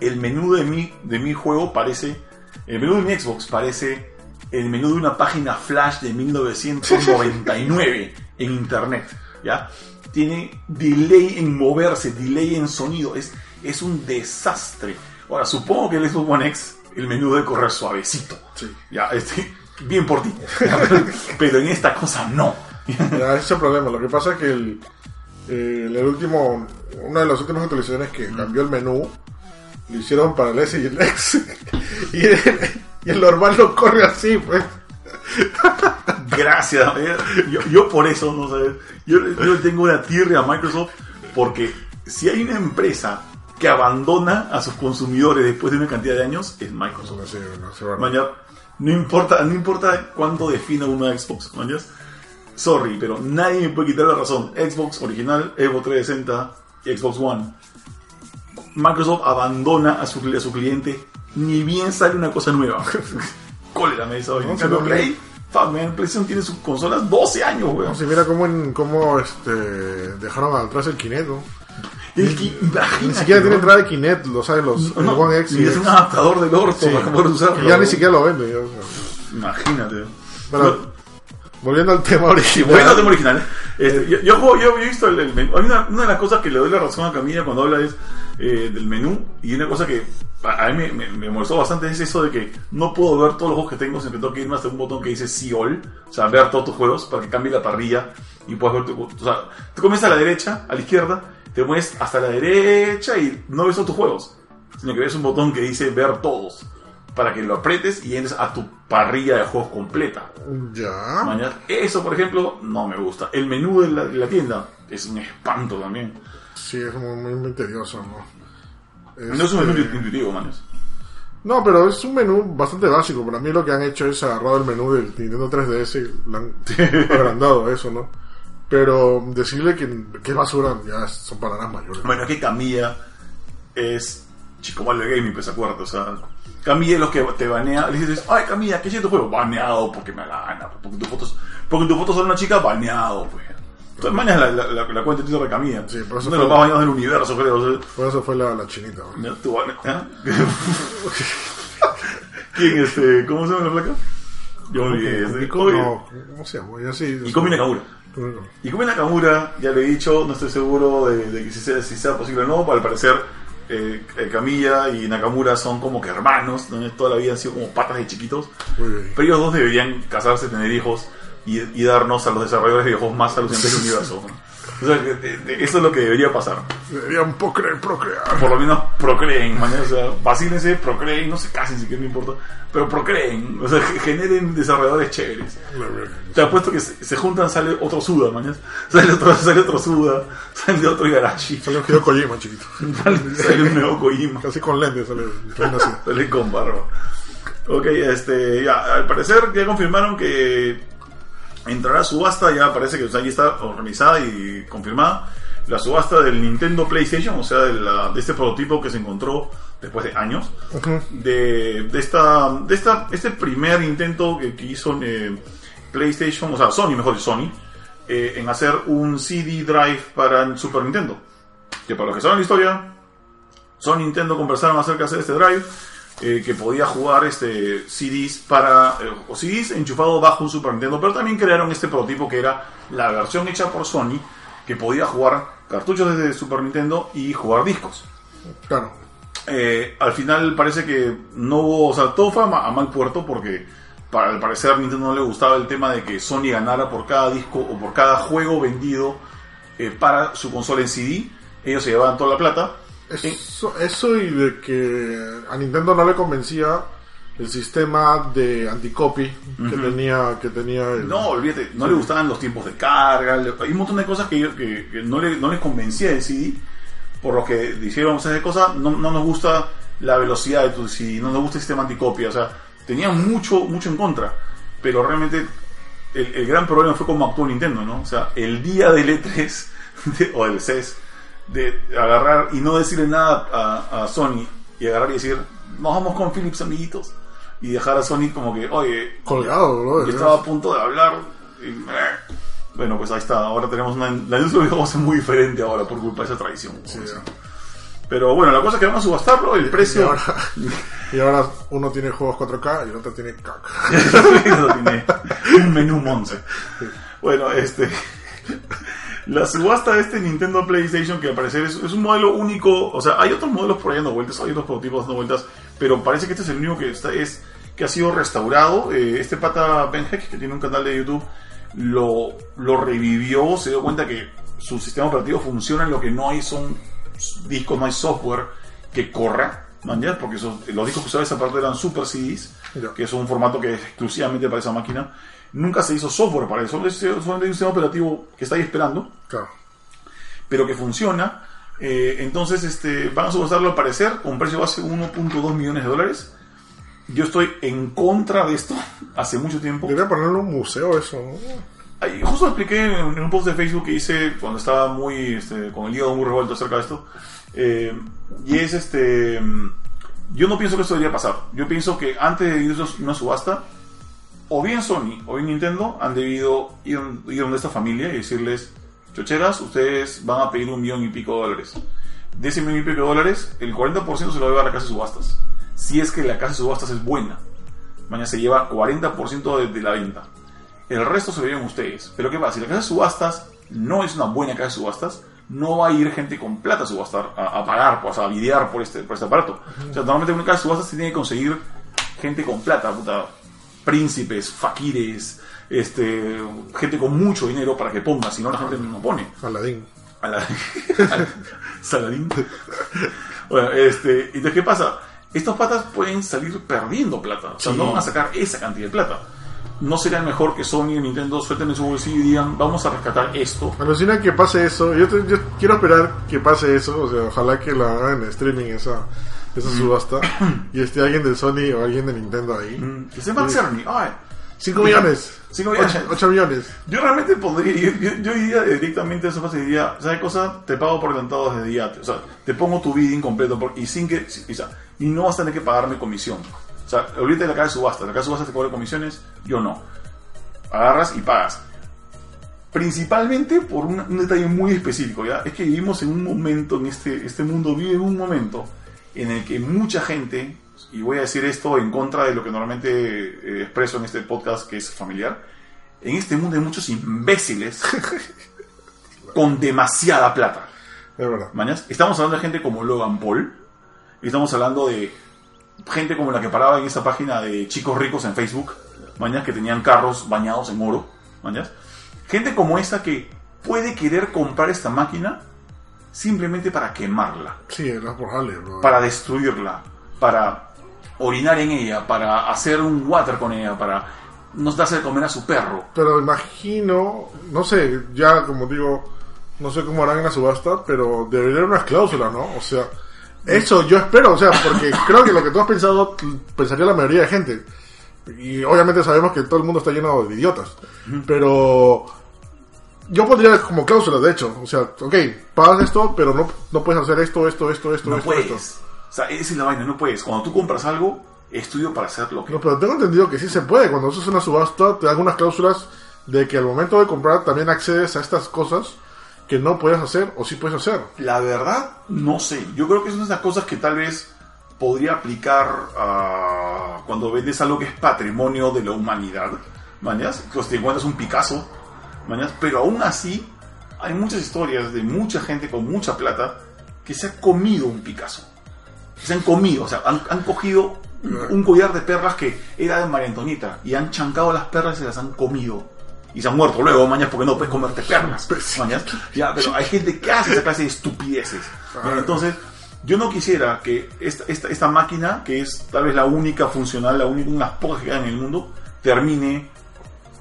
el menú de mi, de mi juego parece, el menú de mi Xbox parece el menú de una página flash de 1999 en internet, ¿ya? Tiene delay en moverse, delay en sonido, es, es un desastre. Ahora, supongo que el Xbox One X, el menú debe correr suavecito, Sí. ya, este, bien por ti, pero en esta cosa no. Ya, ese es el problema. Lo que pasa es que el, el, el último, una de las últimas actualizaciones que cambió el menú, lo hicieron para el S y el X. y, el, y el normal no corre así, pues. Gracias. eh. Yo, yo por eso, no sabes. Yo, yo tengo una tierra a Microsoft porque si hay una empresa que abandona a sus consumidores después de una cantidad de años, es Microsoft. No sé, no sé, bueno. Mañana, no importa, no importa cuánto defina una Xbox, mañas. Sorry, pero nadie me puede quitar la razón. Xbox original, Evo 360, Xbox One. Microsoft abandona a su, a su cliente ni bien sale una cosa nueva. Cólera me dice hoy. No, En Play, fuck, man, PlayStation tiene sus consolas 12 años, weón. No sé, mira cómo, en, cómo este, dejaron atrás el Kinect, ¿no? El que- Ni siquiera tiene entrada de Kinect, lo saben los No, One X y es un adaptador del orto Sí, para poder usarlo. ya ni siquiera lo venden. Imagínate. Pero, volviendo al tema original. Bueno, tema original. Este, yo, yo, yo he visto el, el menú. Hay una, una de las cosas que le doy la razón a Camila cuando habla es eh, del menú. Y una cosa que a mí me, me, me molestó bastante es eso de que no puedo ver todos los juegos que tengo. Siempre tengo que irme hasta un botón que dice See All. O sea, ver todos tus juegos para que cambie la parrilla y puedas ver tu. O sea, tú comienzas a la derecha, a la izquierda, te mueves hasta la derecha y no ves todos tus juegos. Sino que ves un botón que dice ver todos. Para que lo apretes y entres a tu parrilla de juegos completa. Ya. Mañana. Eso, por ejemplo, no me gusta. El menú de la, de la tienda es un espanto también. Sí, es muy, muy, tedioso, ¿no? No es un menú Este, intuitivo, manes. No, pero es un menú bastante básico. Para mí lo que han hecho es agarrado el menú del Nintendo 3DS y lo han agrandado eso, ¿no? Pero decirle que, que es basura ya son palabras mayores. Bueno, es que Camilla es chico malo de gaming, pues acuerdo. O sea, Camilla es los que te banea. Le dices, ay Camilla, ¿qué es tu juego? Baneado porque me la gana. Porque tus fotos, porque tus fotos son una chica, baneado, pues. Entonces mañas la, la, la, la cuenta de Twitter de Camilla. Sí, por eso Uno de los fue- más bañados del universo, creo. Por eso fue la, chinita. ¿no? Ya, tú, ¿eh? ¿Quién este? ¿Cómo se llama la placa? Yo me olvidé. este, Nico, no, ¿cómo se llama? Ya sí. Y Komi Nakamura. Y Komi Nakamura, ya lo he dicho, no estoy seguro de, de que si sea, si sea posible o no, al parecer eh, eh, Camilla y Nakamura son como que hermanos, ¿no? toda la vida han sido como patas de chiquitos, pero ellos dos deberían casarse, tener hijos y, y darnos a los desarrolladores de videojuegos más alucinantes del universo. ¿no? O sea, que- eso es lo que debería pasar. Deberían procrear, procrear. Por lo menos procreen, man, o sea, vacílense, procreen, no se casen si quieren, no importa, pero procreen, o sea, generen desarrolladores chéveres. Te apuesto que se, se juntan, sale otro Suda, mañana. Sale otro, sale otro Suda, sale otro Igarashi, Sale un Hideo Kojima, chiquito. sale, sale un nuevo Kojima, Casi con lentes sale. sale con barba. Ok, este, ya, al parecer ya confirmaron que entrará subasta, ya parece que o sea, ya está organizada y confirmada. La subasta del Nintendo PlayStation, o sea, de, la- de este prototipo que se encontró después de años, de, de esta, de esta, este primer intento que, que hizo eh, PlayStation, o sea, Sony, mejor dicho, Sony, eh, en hacer un CD drive para el Super Nintendo. Que para los que saben la historia, Sony y Nintendo conversaron acerca de hacer este drive eh, que podía jugar este CDs para eh, o CDs enchufados bajo un Super Nintendo, pero también crearon este prototipo que era la versión hecha por Sony que podía jugar cartuchos desde Super Nintendo y jugar discos. Claro. Eh, al final parece que no hubo, o sea, todo fue a, ma- a mal puerto porque para, al parecer a Nintendo no le gustaba el tema de que Sony ganara por cada disco o por cada juego vendido para su consola en CD. Ellos se llevaban toda la plata. Eso, eso y de que a Nintendo no le convencía el sistema de anticopy que tenía que tenía el, No, olvídate, no le gustaban los tiempos de carga, le- hay un montón de cosas que, que, que no, le- no les convencía del CD, por lo que dijeron, o sea, de cosas, no, no nos gusta la velocidad de tu CD, no nos gusta el sistema anticopia, o sea, tenían mucho, mucho en contra, pero realmente el, el gran problema fue como actuó Nintendo, ¿no? O sea, el día del E3 de- o del CES, de agarrar y no decirle nada a, a Sony y agarrar y decir, nos vamos con Philips, amiguitos, y dejar a Sony como que, oye, colgado, bro. yo estaba a punto de hablar. y, eh, bueno, pues ahí está. Ahora tenemos una. La industria de videojuegos es muy diferente ahora por culpa de esa tradición. Sí. Pero bueno, la cosa es que van a subastarlo. El Y precio. ahora, y ahora uno tiene juegos 4K y el otro tiene caca. Tiene un menú Monse. Bueno, este. La subasta de este Nintendo PlayStation, que al parecer es, es un modelo único. O sea, hay otros modelos por ahí dando vueltas, hay otros prototipos dando vueltas. Pero parece que este es el único que está, es que ha sido restaurado. Eh, este pata Ben Heck, que tiene un canal de YouTube, lo, lo revivió. Se dio cuenta que su sistema operativo funciona. Lo que no hay son discos, no hay software que corra. Porque los discos que usaba esa parte eran Super CDs, que es un formato que es exclusivamente para esa máquina. Nunca se hizo software para eso, es solamente un sistema operativo que está ahí esperando, Claro. pero que funciona. Eh, entonces este, van a subastarlo al parecer con un precio base de 1.2 millones de dólares. Yo estoy en contra de esto hace mucho tiempo. Debería ponerle un museo eso, ¿no? Justo lo expliqué en, en un post de Facebook que hice cuando estaba muy este, con el hígado muy revuelto acerca de esto. Eh, y es este. Yo no pienso que esto debería pasar. Yo pienso que antes de ir a una subasta, o bien Sony o bien Nintendo han debido ir, ir donde esta familia y decirles: Chocheras, ustedes van a pedir un millón y pico de dólares. De ese millón y pico de dólares, el 40% se lo va a la casa de subastas. Si es que la casa de subastas es buena. Mañana se lleva 40% de, de la venta. El resto se lo llevan ustedes. Pero ¿qué pasa? Si la casa de subastas no es una buena casa de subastas, no va a ir gente con plata a subastar, a, a pagar, pues, a videar por este, por este aparato. O sea, normalmente una casa de subastas se tiene que conseguir gente con plata, puta, príncipes, faquires, este, gente con mucho dinero para que ponga, si no la gente no pone. Aladín. A la- al Saladín. Bueno, este, entonces, ¿qué pasa? Estos patas pueden salir perdiendo plata. O sea, Sí. no van a sacar esa cantidad de plata. ¿No sería mejor que Sony y Nintendo suelten en su bolsillo y digan, vamos a rescatar esto? Alucina que pase eso. Yo, te- yo quiero esperar que pase eso. O sea, ojalá que la hagan en streaming esa, esa subasta. y esté alguien de Sony o alguien de Nintendo ahí. Mm, Que se Max Cerny. Ay, 5 millones. Cinco millones. 8 millones. Yo realmente pondría, yo, yo, yo iría directamente a esa fase y diría, ¿sabes cosa? Te pago por adelantado desde ya. O sea, te pongo tu bidding completo por- y sin que, y, o sea, y no vas a tener que pagarme comisión. O sea, ahorita la casa de subasta, la casa de subasta te cobra comisiones, yo no. Agarras y pagas. Principalmente por un, un detalle muy específico, ¿ya? Es que vivimos en un momento, en este, este mundo vive en un momento en el que mucha gente, y voy a decir esto en contra de lo que normalmente eh, expreso en este podcast que es familiar, en este mundo hay muchos imbéciles con demasiada plata. Es verdad. ¿Mañas? Estamos hablando de gente como Logan Paul, y estamos hablando de gente como la que paraba en esa página de chicos ricos en Facebook, mañas que tenían carros bañados en oro, mañas. Gente como esa que puede querer comprar esta máquina simplemente para quemarla, Sí, es probable, bro. para destruirla, para orinar en ella, para hacer un water con ella, para no darse de comer a su perro. Pero imagino, no sé, ya como digo, no sé cómo harán en la subasta, pero debería haber unas cláusulas, ¿no? O sea, eso yo espero, o sea, porque creo que lo que tú has pensado, pensaría la mayoría de gente. Y obviamente sabemos que todo el mundo está lleno de idiotas. Pero yo pondría como cláusula, de hecho, o sea, ok, pagas esto, pero no, no puedes hacer esto, esto, esto, esto, No esto, puedes. esto. O sea, esa es la vaina, no puedes. Cuando tú compras algo, estudio para hacerlo. No, pero tengo entendido que sí se puede. Cuando haces una subasta, te dan unas cláusulas de que al momento de comprar también accedes a estas cosas que no puedes hacer o sí puedes hacer. La verdad, no sé. Yo creo que es una de las cosas que tal vez podría aplicar a cuando vendes algo que es patrimonio de la humanidad. ¿Mañas? Pues te encuentras un Picasso. ¿Mañas? Pero aún así, hay muchas historias de mucha gente con mucha plata que se ha comido un Picasso. Se han comido, o sea, han, han cogido un, collar de perlas que era de María Antonieta y han chancado las perlas y se las han comido. Y se han muerto luego, mañas, porque no puedes comerte perlas. Mañas. Ya, pero hay gente que hace esa clase de estupideces. Ah. Entonces, Yo no quisiera que esta, esta, esta máquina, que es tal vez la única funcional, la única, unas pocas que quedan en el mundo, termine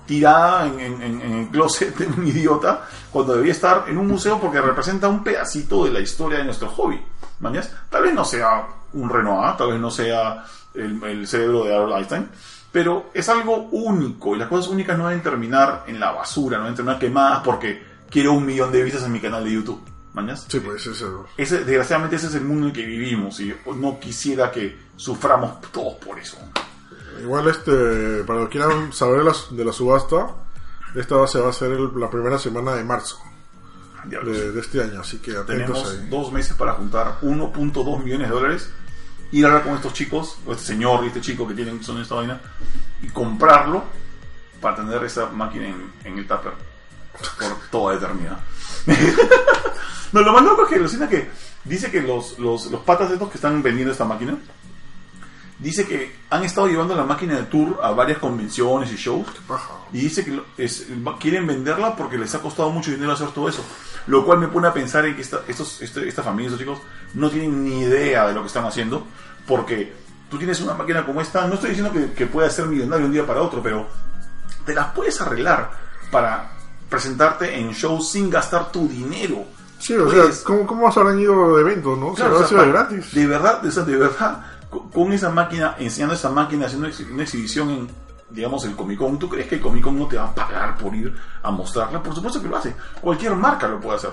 tirada en, en- en- el closet de un idiota cuando debería estar en un museo porque representa un pedacito de la historia de nuestro hobby. ¿Mañas? Tal vez no sea un Renoir, tal vez no sea el, el cerebro de Albert Einstein, pero es algo único y las cosas únicas no deben terminar en la basura, no deben terminar quemadas porque quiero un millón de vistas en mi canal de YouTube. ¿Mañas? Sí, pues eso. Ese, desgraciadamente ese es el mundo en el que vivimos y no quisiera que suframos todos por eso. Igual, este, para los que quieran saber de la, de la subasta, esta se va a hacer el- la primera semana de marzo Diablos. de, de este año, así que atentos Tenemos ahí. dos meses para juntar 1.2 millones de dólares, ir a hablar con estos chicos, o este señor y este chico que tienen son esta vaina, y comprarlo para tener esa máquina en, en el tupper por toda eternidad. no, lo más loco es que alucina que dice que los, los, los patas estos que están vendiendo esta máquina, dice que han estado llevando la máquina de tour a varias convenciones y shows. Y dice que es- quieren venderla porque les ha costado mucho dinero hacer todo eso. Lo cual me pone a pensar en que esta, estos, este- esta familia, estos chicos, no tienen ni idea de lo que están haciendo. Porque tú tienes una máquina como esta, no estoy diciendo que, que puedas ser millonario de un día para otro, pero te las puedes arreglar para presentarte en shows sin gastar tu dinero. Sí, o Puedes- sea, ¿cómo, ¿cómo habrán ido de eventos, no? Claro, o sea, de pa- gratis. De verdad, o sea, de verdad, con, esa máquina, enseñando esa máquina, haciendo una exhibición en, digamos, el Comic Con, ¿tú crees que el Comic Con no te va a pagar por ir a mostrarla? Por supuesto que lo hace. Cualquier marca lo puede hacer.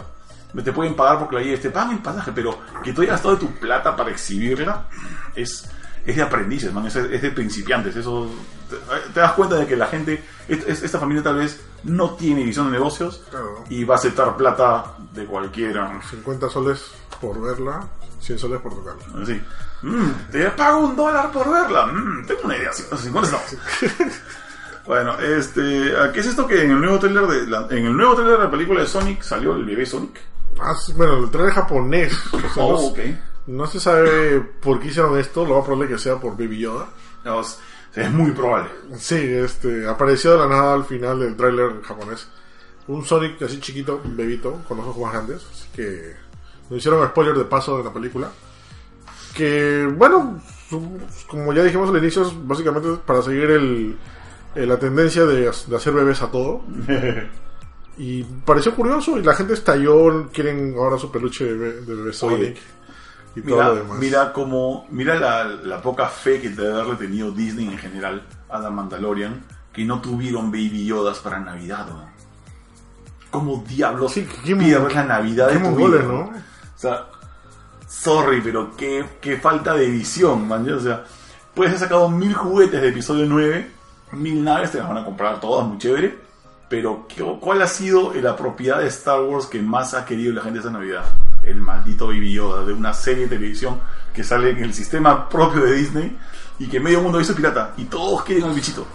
Te pueden pagar porque la lleves, te pagan el pasaje, pero que tú hayas gastado de tu plata para exhibirla es, es de aprendices, man, es, es de principiantes. Eso te, te das cuenta de que la gente, est- est- esta familia tal vez no tiene visión de negocios Claro. y va a aceptar plata de cualquiera. 50 soles por verla, 100 soles por tocarla. Así. Mm, te pago un dólar por verla. Mm, tengo una idea. 50 centavos. bueno, este, ¿qué es esto que en el nuevo trailer de la, en el nuevo trailer de la película de Sonic salió el bebé Sonic? Ah, sí, bueno, el trailer japonés. o sea, no, Oh, ok. No se sabe por qué hicieron esto, lo más probable que sea por Baby Yoda. No, es, es muy probable. Sí, este, apareció de la nada al final del tráiler japonés. Un Sonic así chiquito, bebito, con los ojos más grandes. Así que nos hicieron spoiler de paso de la película. Que, bueno, como ya dijimos al inicio, es básicamente para seguir el, la tendencia de, de hacer bebés a todo. Y pareció curioso y la gente estalló, quieren ahora su peluche de bebé, de bebé Sonic y todo Mira, lo demás. mira como, mira la, la poca fe que debe haberle tenido Disney en general a la Mandalorian, que no tuvieron Baby Yodas para Navidad, ¿no? ¿Cómo diablos Sí, qué pierdes la Navidad de tu vida, ¿no? O sea, sorry, pero qué, qué falta de visión, man. O sea, puedes haber sacado mil juguetes de episodio 9, mil naves, te las van a comprar todas, muy chévere. Pero, ¿qué- ¿cuál ha sido la propiedad de Star Wars que más ha querido la gente esta Navidad? El maldito Baby Yoda de una serie de televisión que sale en el sistema propio de Disney y que medio mundo hizo pirata y todos quieren al bichito.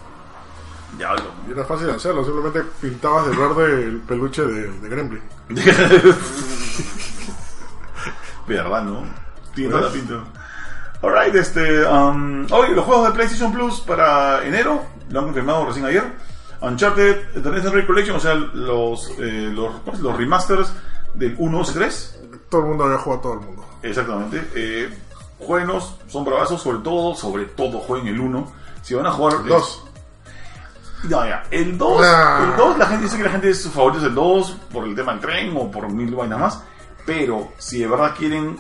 Diablo. Y era fácil hacerlo, simplemente pintabas de verde el peluche de, de Gremlin. Verdad, ¿no? Tiene toda la pinta. Alright, este. Um, hoy los juegos de PlayStation Plus para enero, lo han confirmado recién ayer. Uncharted, The Necessary Collection, o sea, los, eh, los, los remasters del 1, 2 y 3. Todo el mundo había jugado a todo el mundo. Exactamente. Eh, juegos, son bravazos, sobre todo, sobre todo jueguen el 1. Si van a jugar. Dos. No, ya. El 2, Ah. el 2, la gente dice que la gente su favorito es el 2 por el tema del tren o por mil vainas más. Pero si de verdad quieren,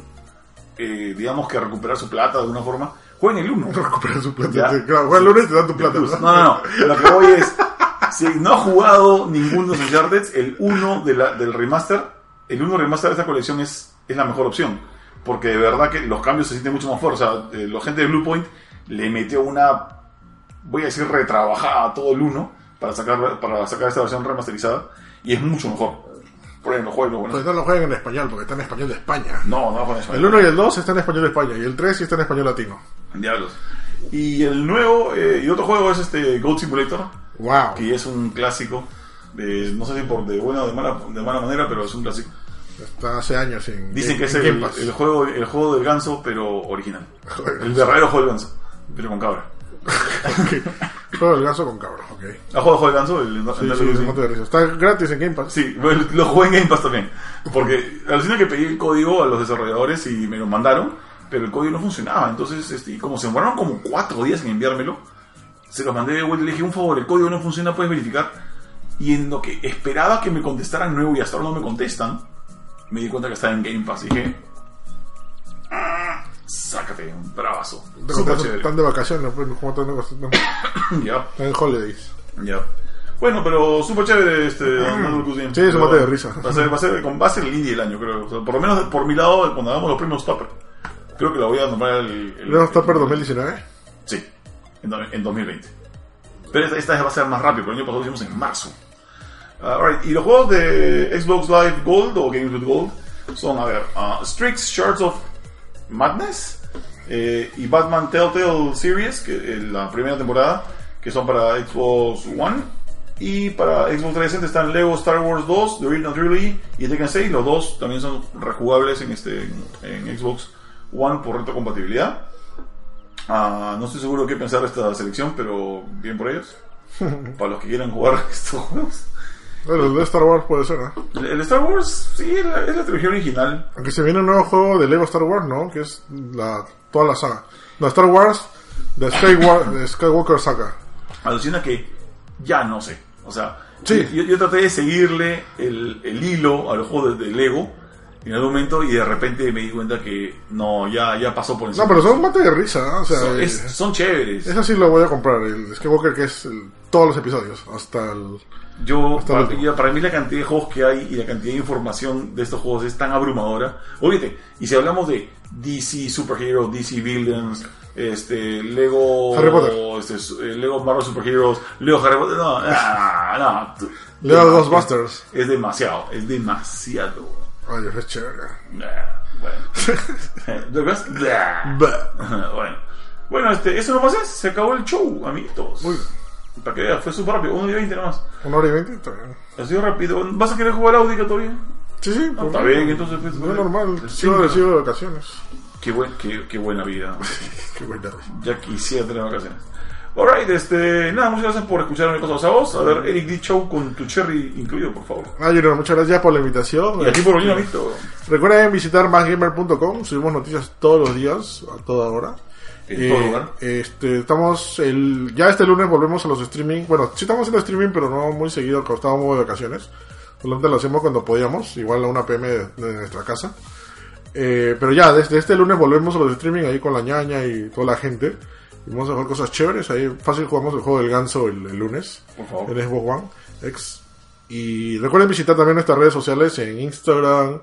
eh, digamos que recuperar su plata de alguna forma, jueguen el 1. Recuperar su plata. Sí, Claro, juega el lunes y te dan tu plata. No, no, no. Lo que voy es, si no ha jugado ninguno de los Uncharted, el 1 de la- del remaster, el 1 remaster de esta colección es, es la mejor opción. Porque de verdad que los cambios se sienten mucho más fuertes. O sea, eh, la gente de Bluepoint le metió una, voy a decir, retrabajada a todo el 1 para sacar, para sacar esta versión remasterizada. Y es mucho mejor. Por ejemplo, bueno. Pues no lo jueguen en español, porque está en español de España. No, no con eso. El 1 y el 2 está en español de España, y el 3 sí está en español latino. Diablos. Y el nuevo, eh, y otro juego es este Goat Simulator. ¡Wow! que es un clásico, de, no sé si por de buena o de mala, de mala manera, pero es un clásico. Está hace años en. Dicen en- que es en el, Game Pass. el juego, el juego del ganso, pero original. El verdadero juego del ganso, pero con cabra. Juego del ganso con cabros, ok. ¿Has jugado Juego de Ganso? El, el Sí, Andalus, sí, sí. es de risa. Está gratis en Game Pass. Sí, bueno, lo jugué en Game Pass también. Porque alucina que pedí el código a los desarrolladores y me lo mandaron, pero el código no funcionaba. Entonces, este, como se demoraron como cuatro días en enviármelo, se los mandé de vuelta y le dije, un favor, el código no funciona, puedes verificar. Y en lo que esperaba que me contestaran nuevo y hasta ahora no me contestan, me di cuenta que estaba en Game Pass. Y dije, "Ah, sácate, un bravazo. Te Súper conté, chévere. Están de vacaciones, pues, como de vacaciones. Ya, Están en holidays. ya. Bueno, pero súper chévere este Cuisine. Mm. Sí, es un mate de risa. Va a ser, va a ser, va a ser el indie del año, creo. O sea, por lo menos por mi lado, cuando hagamos los premios Topper, creo que la voy a nombrar el. el ¿Luego está el- para 2019? Sí, en, en 2020. Pero esta, esta va a ser más rápido, porque el año pasado lo hicimos en marzo. Alright, y los juegos de Xbox Live Gold o Games with Gold son, a ver, uh, Strix Shards of Madness eh, y Batman Telltale Series, que es la primera temporada, que son para Xbox One. Y para Xbox 360 están Lego Star Wars 2, The Original Trilogy y Tekken 6. Los dos también son rejugables en, este, en, Xbox One por retrocompatibilidad. Ah, no estoy seguro qué pensar de esta selección, pero bien por ellos. Para los que quieran jugar estos juegos. El de Star Wars puede ser, ¿no? El, Star Wars, sí, es la, es la trilogía original. Aunque se viene un nuevo juego de Lego Star Wars, ¿no? Que es la, toda la saga. No, Star Wars, de Skywalker, de Skywalker Saga. Alucina que ya no sé. O sea, Sí. yo, yo traté de seguirle el, el hilo a los juegos de, de Lego en algún momento y de repente me di cuenta que no, ya, ya pasó por encima. No, pero son un mate de risa, ¿no? O sea, Son, eh, es- son chéveres. ese sí lo voy a comprar, el Skywalker que es el- todos los episodios, hasta el... Yo, Hasta para, el ya, para mí la cantidad de juegos que hay y la cantidad de información de estos juegos es tan abrumadora. Oye, y si hablamos de DC Superhero, DC Villains, este, Lego, Harry Potter. este, eh, Lego Marvel Superheroes, Lego Harry Potter, no, no, no, Lego. Ghostbusters. Es demasiado, es demasiado. Ay, es chévere. Bueno. Bueno. Bueno, este, eso nomás es, se acabó el show, amiguitos. Muy bien. Para que veas, fue súper rápido, 1 y 20 nomás. Una hora y veinte, está bien. Ha sido rápido. ¿Vas a querer jugar Audi todavía? Sí, sí. Por está bien, entonces. Pues, No es normal, sigo recibo de vacaciones. Qué, buen, qué, qué buena vida. Qué buena. ya quisiera tener vacaciones. Alright, este, nada, muchas gracias por escuchar mi cosa a vos. A ver, Eric D. Show con tu cherry incluido, por favor. Ah, Junior, muchas gracias por la invitación. Y aquí por venir, visto. Recuerden visitar másgamer.com, subimos noticias todos los días, a toda hora. En todo lugar. Este, estamos el, ya este lunes volvemos a los streaming. Bueno, sí estamos haciendo streaming, pero no muy seguido, porque estábamos de vacaciones. Solamente lo hacemos cuando podíamos, igual a una pm de, de nuestra casa. Eh, pero ya, desde este lunes volvemos a los streaming ahí con la ñaña y toda la gente. Y vamos a jugar cosas chéveres. Ahí fácil jugamos el juego del ganso el, el lunes. Por favor. En Xbox One X. Y recuerden visitar también nuestras redes sociales en Instagram.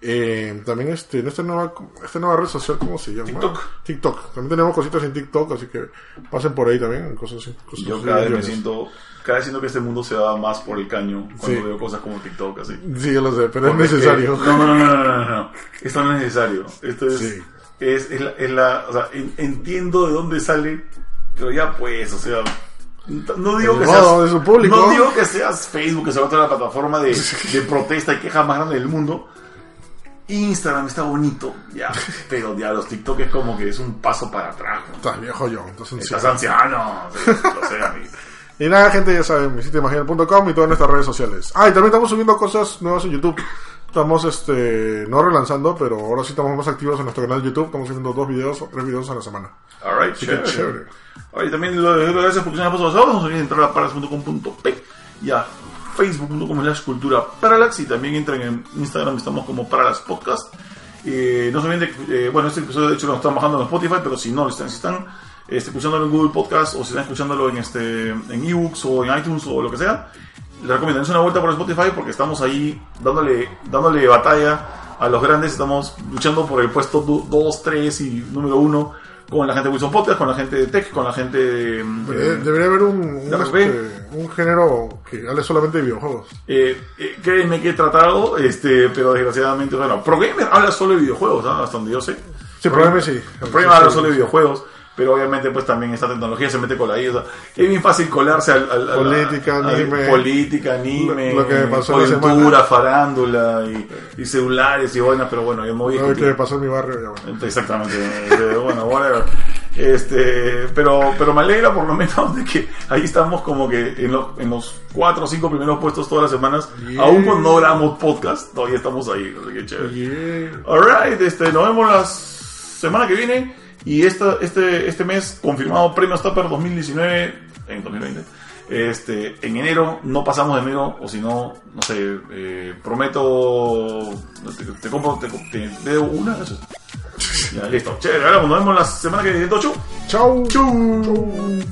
eh, también este, en esta nueva, esta nueva red social, ¿cómo se llama? TikTok. TikTok. También tenemos cositas en TikTok, así que pasen por ahí también. Cosas, cosas Yo cada vez me siento, cada vez siento que este mundo se va más por el caño cuando Sí. veo cosas como TikTok, así. Sí, yo lo sé, pero Porque es necesario. que- no, no, no, no, no, no, no. Esto no es necesario. Esto es, Sí. Es, es la, es la- o sea, en- entiendo de dónde sale, pero ya pues, o sea, no digo que seas, de público. no digo que seas Facebook, que se va a la plataforma de, de protesta y queja más grande del mundo. Instagram está bonito, ya, pero ya los TikTok es como que es un paso para atrás. ¿no? Estás viejo yo, entonces. Estás anciano, lo sé. Y nada, gente, ya saben, visiten imaginar.com y todas nuestras redes sociales. Ah, y también estamos subiendo cosas nuevas en YouTube. Estamos, este, no relanzando, pero ahora sí estamos más activos en nuestro canal de YouTube. Estamos subiendo dos videos o tres videos a la semana. Alright, chévere. chévere. Y también lo lo- gracias por escuchar los sábados. No se olviden entrar a parallax.com.p y a facebook.com slash cultura parallax y también entren en Instagram, estamos como parallax podcast. Eh, no se olviden de, eh, bueno, este episodio de hecho lo están bajando en Spotify, pero si no, lo están, si están este, escuchándolo en Google Podcast o si están escuchándolo en este en ebooks o en iTunes o lo que sea, les recomiendo dense una vuelta por Spotify porque estamos ahí dándole, dándole batalla a los grandes, estamos luchando por el puesto 2, 3 y número 1 con la gente de Wilson Podcast, con la gente de Tech, con la gente de... Eh, de- debería haber un, un, este, un género que hable solamente de videojuegos. eh, eh, créeme que he tratado, este, pero desgraciadamente, bueno, ProGamer habla solo de videojuegos, ¿ah? hasta donde yo sé. Sí, probablemente sí. ProGamer habla solo de videojuegos, pero obviamente pues también esta tecnología se mete con la isla. Es bien fácil colarse al... al- al- Política, al- anime. política, anime, Lo- lo que me pasó semana. farándula y, y celulares y vainas, pero bueno, yo me voy a Lo que pasó en mi barrio, ya bueno. Exactamente. eh, bueno, whatever. Este, pero, pero me alegra por lo menos de que ahí estamos como que en, los en los cuatro o cinco primeros puestos todas las semanas. Yeah. Aún cuando no grabamos podcast, todavía estamos ahí. Así que chévere. Yeah. Alright, este, nos vemos la semana que viene. Y esta, este, este mes confirmado Premio Stapper 2019 en 2020. Este, en enero no pasamos de enero, o si no, no sé, eh, prometo, te, te compro, te, te debo una, eso es. Ya, listo, chévere, nos vemos la semana que viene. Chau. Chau.